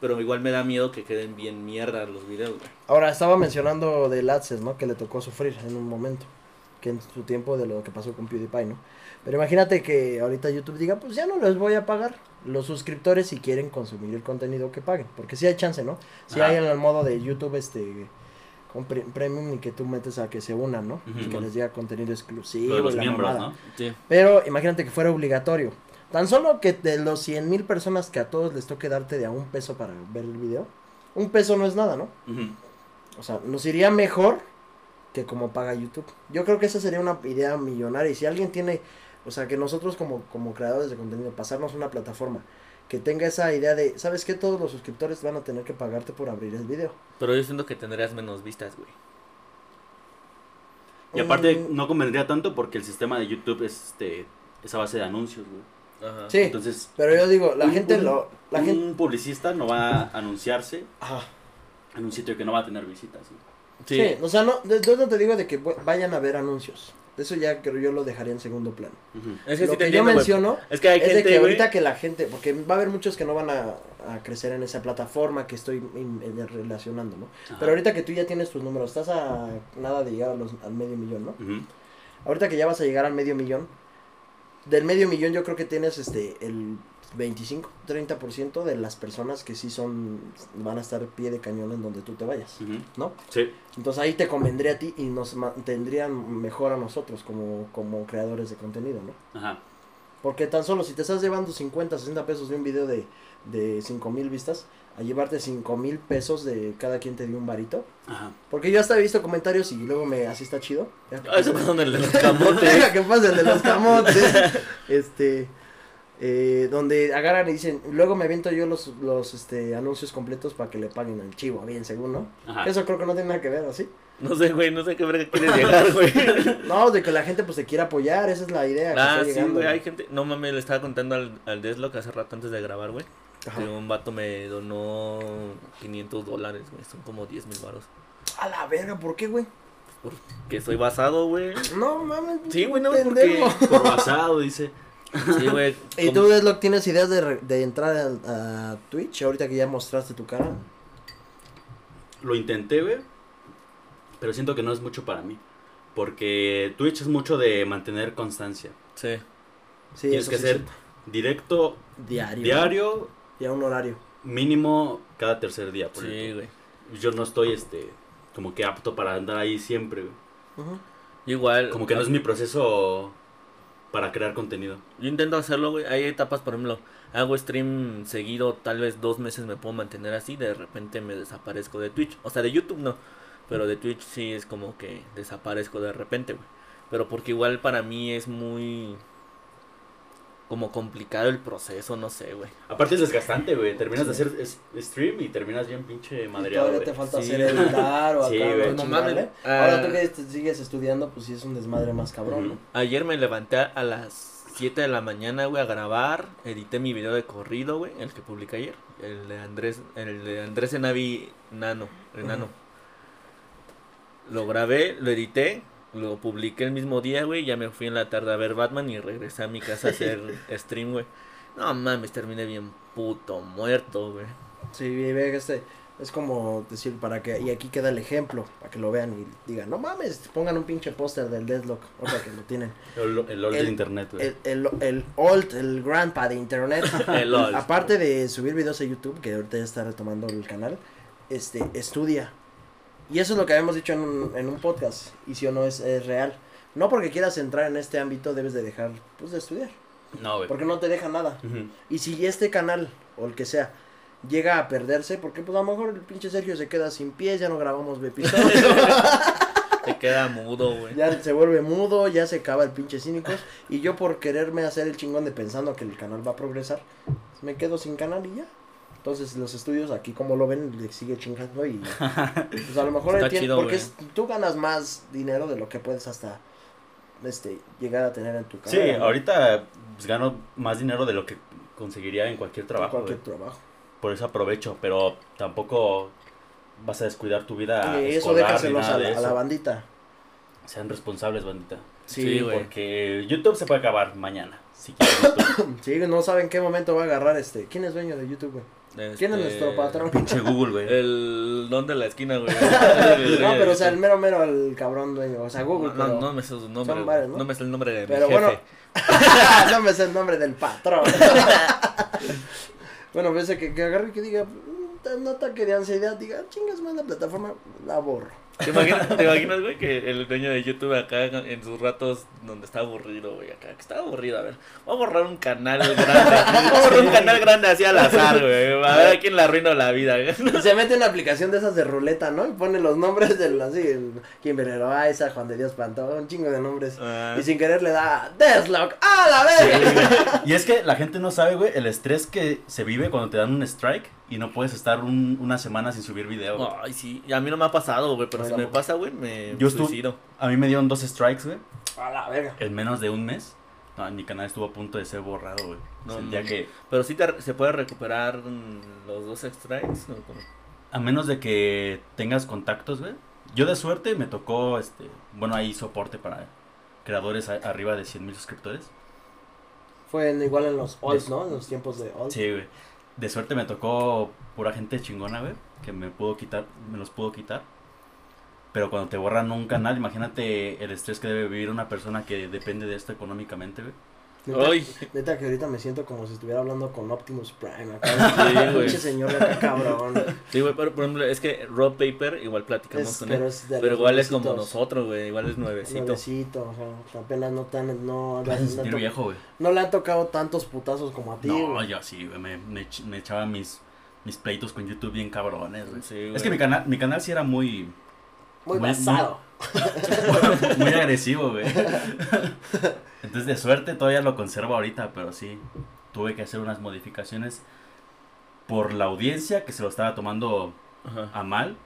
Pero igual me da miedo que queden bien mierda los videos, güey. Ahora, estaba mencionando del AdSense, ¿no? Que le tocó sufrir en un momento. Que en su tiempo de lo que pasó con PewDiePie, ¿no? Pero imagínate que ahorita YouTube diga, pues ya no les voy a pagar. Los suscriptores si quieren consumir el contenido que paguen. Porque sí hay chance, ¿no? Si hay en el modo de YouTube este con pre- premium y que tú metes a que se unan, ¿no? Y que les llega contenido exclusivo. Lo de los y la miembros, mamada. ¿no? Sí. Pero imagínate que fuera obligatorio. Tan solo que de los 100 mil personas que a todos les toque darte de a un peso para ver el video, un peso no es nada, ¿no? O sea, nos iría mejor que como paga YouTube. Yo creo que esa sería una idea millonaria. Y si alguien tiene, o sea, que nosotros como, como creadores de contenido, pasarnos una plataforma que tenga esa idea de, ¿sabes qué? Todos los suscriptores van a tener que pagarte por abrir el video. Pero yo siento que tendrías menos vistas, güey. Y aparte Mm, no convendría tanto porque el sistema de YouTube es este, esa base de anuncios, güey. Ajá. Sí, Entonces, pero yo digo, la un- gente un- lo... La un gente... publicista no va a anunciarse Ajá. en un sitio que no va a tener visitas. ¿sí? Sí. o sea, no, yo no te digo de que vayan a ver anuncios. Eso ya creo yo lo dejaría en segundo plano. Es que lo que yo entiendo, güey. menciono Es que hay es de que ahorita que la gente, porque va a haber muchos que no van a, a crecer en esa plataforma que estoy in- in- relacionando, ¿no? Ajá. Pero ahorita que tú ya tienes tus números, estás a nada de llegar a los, al medio millón, ¿no? Ahorita que ya vas a llegar al medio millón, del medio millón yo creo que tienes este el 25, 30% de las personas que sí son, van a estar pie de cañón en donde tú te vayas. ¿no? Sí. Entonces ahí te convendría a ti y nos mantendrían mejor a nosotros como, como creadores de contenido, ¿no? Ajá. Porque tan solo si te estás llevando 50, 60 pesos de un video de, de 5 mil vistas, a llevarte 5 mil pesos de cada quien te dio un varito. Ajá. Porque yo hasta he visto comentarios y luego me, así está chido. Ah, eso pasó en el de los camotes. que pasa el de los camotes. este, eh, donde agarran y dicen, luego me aviento yo los, los este, anuncios completos para que le paguen al chivo, bien según, ¿no? Ajá. Eso creo que no tiene nada que ver, ¿así? No sé, güey, no sé qué verga quieres llegar, güey. No, de que la gente pues se quiera apoyar, esa es la idea. Ah, sí, güey, hay gente. No mames, le estaba contando al, al Desloc hace rato antes de grabar, güey. Que un vato me donó 500 dólares, güey. Son como 10 mil baros. A la verga, ¿por qué, güey? Que soy basado, güey. No mames. Sí, güey, no, porque. Por basado, dice. Sí, güey. ¿Y tú, Desloc, tienes ideas de, re- de entrar a, a Twitch ahorita que ya mostraste tu cara? Lo intenté, güey. Pero siento que no es mucho para mí. Porque Twitch es mucho de mantener constancia. Sí. Sí, Tienes eso que sí cierto. directo, diario. diario, Y a un horario. mínimo cada tercer día. Por Sí, güey. Yo no estoy este como que apto para andar ahí siempre, güey. Ujú. Igual. Como que no es mi proceso para crear contenido. Yo intento hacerlo, güey. Hay etapas, por ejemplo, hago stream seguido, tal vez dos meses me puedo mantener así, de repente me desaparezco de Twitch. O sea, de YouTube no, pero de Twitch sí es como que desaparezco de repente, güey. Pero porque igual para mí es muy como complicado el proceso, no sé, güey. Aparte es desgastante, güey. Terminas de hacer stream y terminas bien pinche madreado, todavía güey. te falta Sí. hacer editar o acá. Sí, ¿no? güey. No mames. Ahora Ah. tú que sigues estudiando, pues sí es un desmadre más cabrón, ¿no? Ayer me levanté a las 7 de la mañana, güey, a grabar. Edité mi video de corrido, güey, el que publiqué ayer. El de Andrés, el de Andrés Enavi Nano, enano. Lo grabé, lo edité, lo publiqué el mismo día, güey. Ya me fui en la tarde a ver Batman y regresé a mi casa a hacer stream, güey. No mames, terminé bien puto muerto, güey. Sí, ve que este. Es como decir, para que, y aquí queda el ejemplo, para que lo vean y digan, no mames, pongan un pinche póster del Deadlock, o sea que lo tienen. El, el old El- de internet, güey. El, el, el old, el grandpa de internet. El old. Aparte de subir videos a YouTube, que ahorita ya está retomando el canal, este, estudia. Y eso es lo que habíamos dicho en un, en un podcast, y si o no es, es real. No porque quieras entrar en este ámbito debes de dejar, pues, de estudiar, No, güey. porque no te deja nada. Y si este canal, o el que sea, llega a perderse, porque pues a lo mejor el pinche Sergio se queda sin pies, ya no grabamos episodios, Te queda mudo, güey. ya se vuelve mudo, ya se acaba el pinche cínicos, y yo por quererme hacer el chingón de pensando que el canal va a progresar, me quedo sin canal y ya. Entonces los estudios aquí como lo ven le sigue chingando y pues a lo mejor Está chido, porque güey. es- tú ganas más dinero de lo que puedes hasta este llegar a tener en tu Sí, carrera. ¿no? ahorita pues, gano más dinero de lo que conseguiría en cualquier En trabajo, cualquier güey. trabajo. Por eso aprovecho, pero tampoco vas a descuidar tu vida y eso nada a de a la bandita. Sean responsables, bandita. Sí, güey. Porque YouTube se puede acabar mañana. Si. Sí, no saben qué momento va a agarrar este. ¿Quién es dueño de YouTube, güey? ¿Quién es Este, nuestro patrón? Pinche Google, güey. El don de la esquina, güey. No, pero o sea, el mero mero el cabrón dueño, o sea, Google, No, pero no me sé su nombre. varios, ¿no? ¿no? me sé el nombre de Pero mi jefe. bueno. no me sé el nombre del patrón. bueno, pues que, que agarre y que diga, "Mm, un ataque de ansiedad, diga, chingas más la plataforma, la borro. ¿Te imaginas, ¿Te imaginas, güey, que el dueño de YouTube acá en sus ratos donde está aburrido, güey, acá, que está aburrido, a ver, voy a borrar un canal grande, voy a borrar un canal grande así al azar, güey, a ver a quién le arruino la vida, güey. Se mete una aplicación de esas de ruleta, ¿no? Y pone los nombres del, así, el, Kimberly esa Juan de Dios Pantón, un chingo de nombres. Ah, Y sin querer le da Deathlock, ¡a la vez! Y es que la gente no sabe, güey, el estrés que se vive cuando te dan un strike y no puedes estar un- una semana sin subir video. güey. Ay, sí, y a mí no me ha pasado, güey, pero Me pasa, güey, me Yo suicido. A mí me dieron dos strikes, güey, A la verga. en menos de un mes. No, mi canal estuvo a punto de ser borrado, güey. No, Sentía no. que, Pero sí te, se puede recuperar los dos strikes, a menos de que tengas contactos, güey. Yo de suerte me tocó, este, bueno, ahí soporte para creadores a- arriba de 100 mil suscriptores. Fue en- igual en los olds, Es- ¿no? En los tiempos de old. Sí, güey. De suerte me tocó pura gente chingona, güey, que me pudo quitar, me los pudo quitar. Pero cuando te borran un canal, imagínate el estrés que debe vivir una persona que depende de esto económicamente, güey. Neta, Ay. neta que ahorita me siento como si estuviera hablando con Optimus Prime. Acá. Sí, güey. Pinche señor de acá, cabrón. Sí, güey, pero por ejemplo, es que Rob Paper igual platicamos Es- con pero él. es de Pero igual es como nuevecitos. nosotros, güey, igual es nuevecito. Nuevecito, o sea, apenas no tan, no, no, no- viejo, güey. no le han tocado tantos putazos como a ti. No, güey. yo sí, güey. Me, me, me echaba mis, mis pleitos con YouTube bien cabrones, güey. Sí, güey. Es que mi canal, mi canal sí era muy, Muy muy- basado. muy agresivo, güey. Entonces, de suerte, todavía lo conservo ahorita, pero sí, tuve que hacer unas modificaciones por la audiencia que se lo estaba tomando Ajá. a mal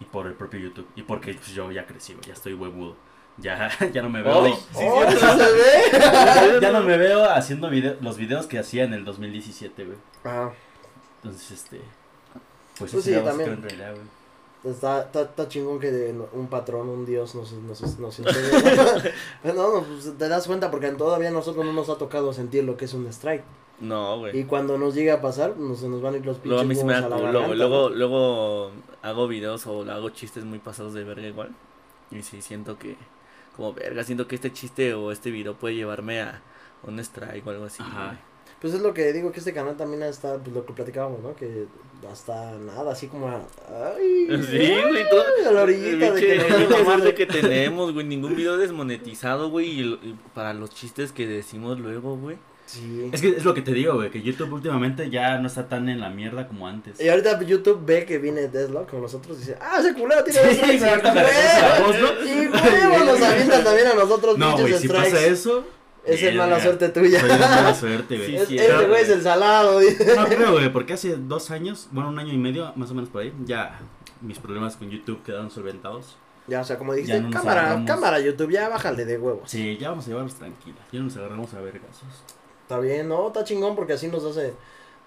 y por el propio YouTube. Y porque pues, yo ya crecí, güey, ya estoy huevudo. Ya, ya no me veo. Sí, ¡Oh, se ve! ya no me veo haciendo video, los videos que hacía en el 2017, güey. Ajá. Entonces, este. Pues, Pues sí, era también. en realidad, güey. Está, está, está chingón que de- un patrón, un dios nos, nos, nos enseñe. no, no, pues te das cuenta porque todavía a nosotros no nos ha tocado sentir lo que es un strike. No, güey. Y cuando nos llega a pasar, nos, se nos van a ir los pinches Luego a la culo, garganta, güey. Luego, ¿no? luego hago videos o hago chistes muy pasados de verga igual. Y sí, siento que, como verga, siento que este chiste o este video puede llevarme a un strike o algo así. Ajá. Pues es lo que digo, que este canal también está, pues lo que platicábamos, ¿no? Que hasta nada, así como, a- ay, Sí, güey, todo. a la orillita de que suerte madre. que tenemos, güey. Ningún video desmonetizado, güey. Y, lo- y para los chistes que decimos luego, güey. Sí. Es que es lo que te digo, güey, que YouTube últimamente ya no está tan en la mierda como antes. Y ahorita YouTube ve que viene Deathlock con nosotros y dice, ah, ese culero tiene Sí, sí, ah, ¿no? Y huevos nos avientan también a nosotros No, güey, si strikes. pasa eso. Esa es mala suerte tuya. Pues es mala suerte, güey. Sí, Es- sí, este güey es el salado, dice. No creo, güey, porque hace dos años, bueno, un año y medio, más o menos por ahí, ya mis problemas con YouTube quedaron solventados. Ya, o sea, como dijiste, no cámara, agarramos. cámara YouTube, ya bájale de huevos. Sí, ya vamos a llevarlos tranquilos. Ya nos agarramos a vergazos. Está bien, no, está chingón porque así nos hace,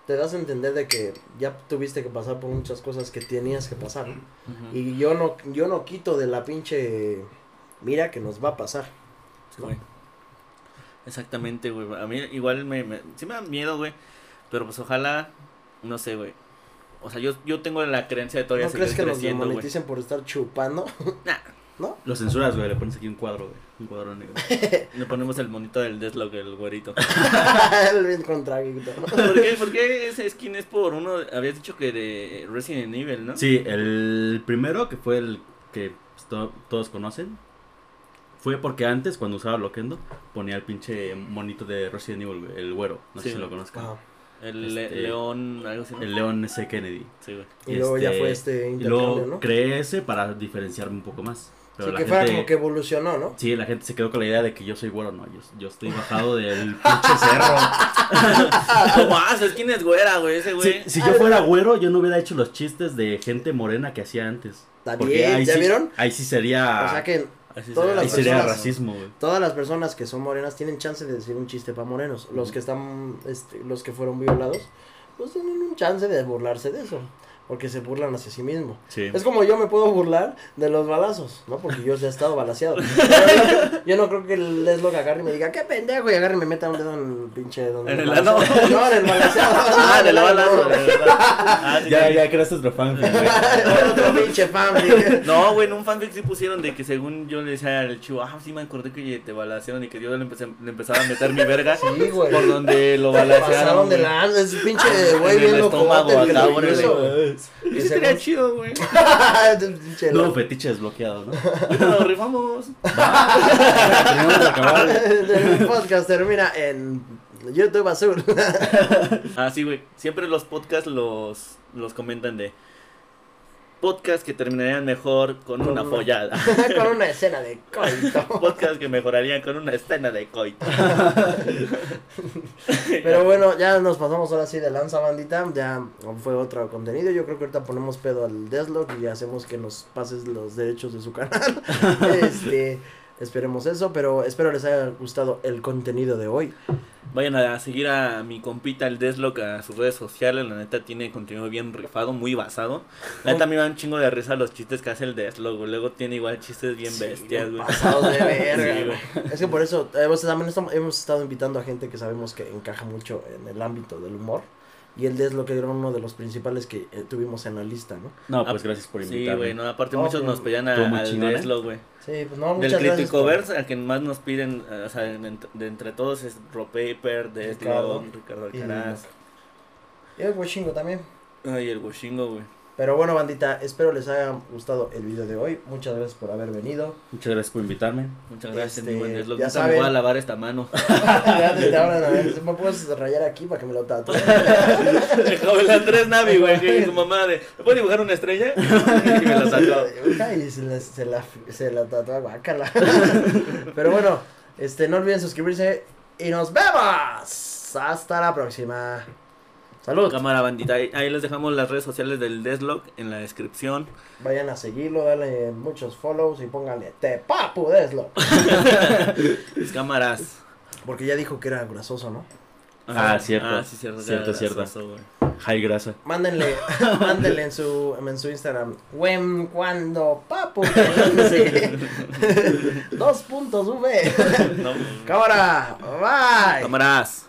te das a entender de que ya tuviste que pasar por muchas cosas que tenías que pasar. ¿no? Y yo no, yo no quito de la pinche mira que nos va a pasar. Sí, güey. Exactamente, güey. A mí igual me, me... Sí me da miedo, güey. Pero pues ojalá... No sé, güey. O sea, yo, yo tengo la creencia de todavía ¿No crees seguir que güey. demoneticen por estar chupando? Nah. ¿No? Lo censuras, güey, le pones aquí un cuadro, güey. Un cuadro negro. Le ponemos el monito del Deathlock, el güerito. El bien contraguito. ¿Por qué? ¿Por qué ese skin es por uno? Habías dicho que de Resident Evil, ¿no? Sí, el primero, que fue el que pues, to- todos conocen, fue porque antes, cuando usaba Loquendo, ponía el pinche monito de Resident Evil, güey, el güero. No sé si lo conozcan. Ajá. El Este, león, algo así. ¿no? El León S. Kennedy. Sí, güey. Y luego ya fue este Y intercambio, luego ¿no? creé ese para diferenciarme un poco más. Pero Sí, la que fuera gente- como que evolucionó, ¿no? Sí, la gente se quedó con la idea de que yo soy güero, no, yo, yo estoy bajado del pinche cerro. No más, es quién es güera, güey, ese Si, güey. si yo fuera güero, yo no hubiera hecho los chistes de gente morena que hacía antes. Ahí ¿ya sí- vieron? Ahí sí sería, O sea que Así todas las ahí llama. sería personas- racismo, güey. todas las personas que son morenas tienen chance de decir un chiste para morenos. Los que están, este, los que fueron violados, pues tienen un chance de burlarse de eso. Porque se burlan hacia sí mismo. Sí. Es como yo me puedo burlar de los balazos, ¿no? Porque yo ya he estado balaseado. Yo no creo que el Leslo agarre y me diga, qué pendejo, y agarre y me meta un dedo en el pinche... Donde ¿En el ano? No, en el balaseado. Ah, en el balazo. Ah, Ya, ya creaste otro fan, güey. Otro pinche fan, güey. No, güey, en un fanfic sí pusieron de que según yo le decía al chivo, ah, sí me acordé que te balacearon y que yo le, empecé, le empezaba a meter mi verga Sí, güey. por donde lo balacearon. Pasaron de güey. la... Es pinche güey En bien el loco. Y estaría según- chido, güey. Loco. fetiche desbloqueado, ¿no? Nos rifamos. Terminamos de acabar. El podcast termina en YouTube azul. Ah, sí, güey. Siempre los podcasts los, los comentan de podcast que terminarían mejor con, Con una una- follada. Con una escena de coito. podcast que mejorarían con una escena de coito. Pero bueno, ya nos pasamos ahora sí de lanza bandita. Ya fue otro contenido. Yo creo que ahorita ponemos pedo al Deathlock y hacemos que nos pases los derechos de su canal. este. Esperemos eso, pero espero les haya gustado el contenido de hoy. Vayan a seguir a mi compita el Deslock a sus redes sociales. La neta tiene contenido bien rifado, muy basado. La neta me da un chingo de risa los chistes que hace el Deslock. güey. Luego tiene igual chistes bien Sí, bestias, güey. pasados de verga, Sí, güey. Es que por eso hemos, también estamos- hemos estado invitando a gente que sabemos que encaja mucho en el ámbito del humor. Y el Deathlock era uno de los principales que eh, tuvimos en la lista, ¿no? No, pues gracias por Sí, invitarme. güey, no, aparte No, muchos pues, nos pedían a- al chingón, ¿eh? Deslock, güey. Sí, pues no, Del muchas gracias. Crítico Verse, al que más nos piden, o sea, en- de entre todos es Ropaper, de Ricardo. Ricardo Alcaraz. Y el Washingo también. Ay, el Washingo, güey. Pero bueno, bandita, espero les haya gustado el video de hoy. Muchas gracias por haber venido. Muchas gracias por invitarme. Muchas gracias, Este, mi buen Deslock. ya Nunca me saben. voy a lavar esta mano. Ya desde ahora en adelante, ¿me puedes rayar aquí para que me lo tatúe? El Andrés Navi, güey, que su mamá de, ¿me puede dibujar una estrella? Y me la sacó. Ay, se la, se la, se la tatuó, guácala. Pero bueno, este, no olviden suscribirse y nos vemos. Hasta la próxima. Salud. Cámara bandita, ahí, ahí les dejamos las redes sociales del Deslock en la descripción. Vayan a seguirlo, dale muchos follows y pónganle te papu deslo. Las cámaras. Porque ya dijo que era grasoso, ¿no? Ah, cierto. Ah, sí, cierto. Cierto, cierto. grasoso. High grasa. Mándenle, mándenle en su, en su Instagram. When, cuando, papu. Dos puntos V. No, Cámara, bye. cámaras.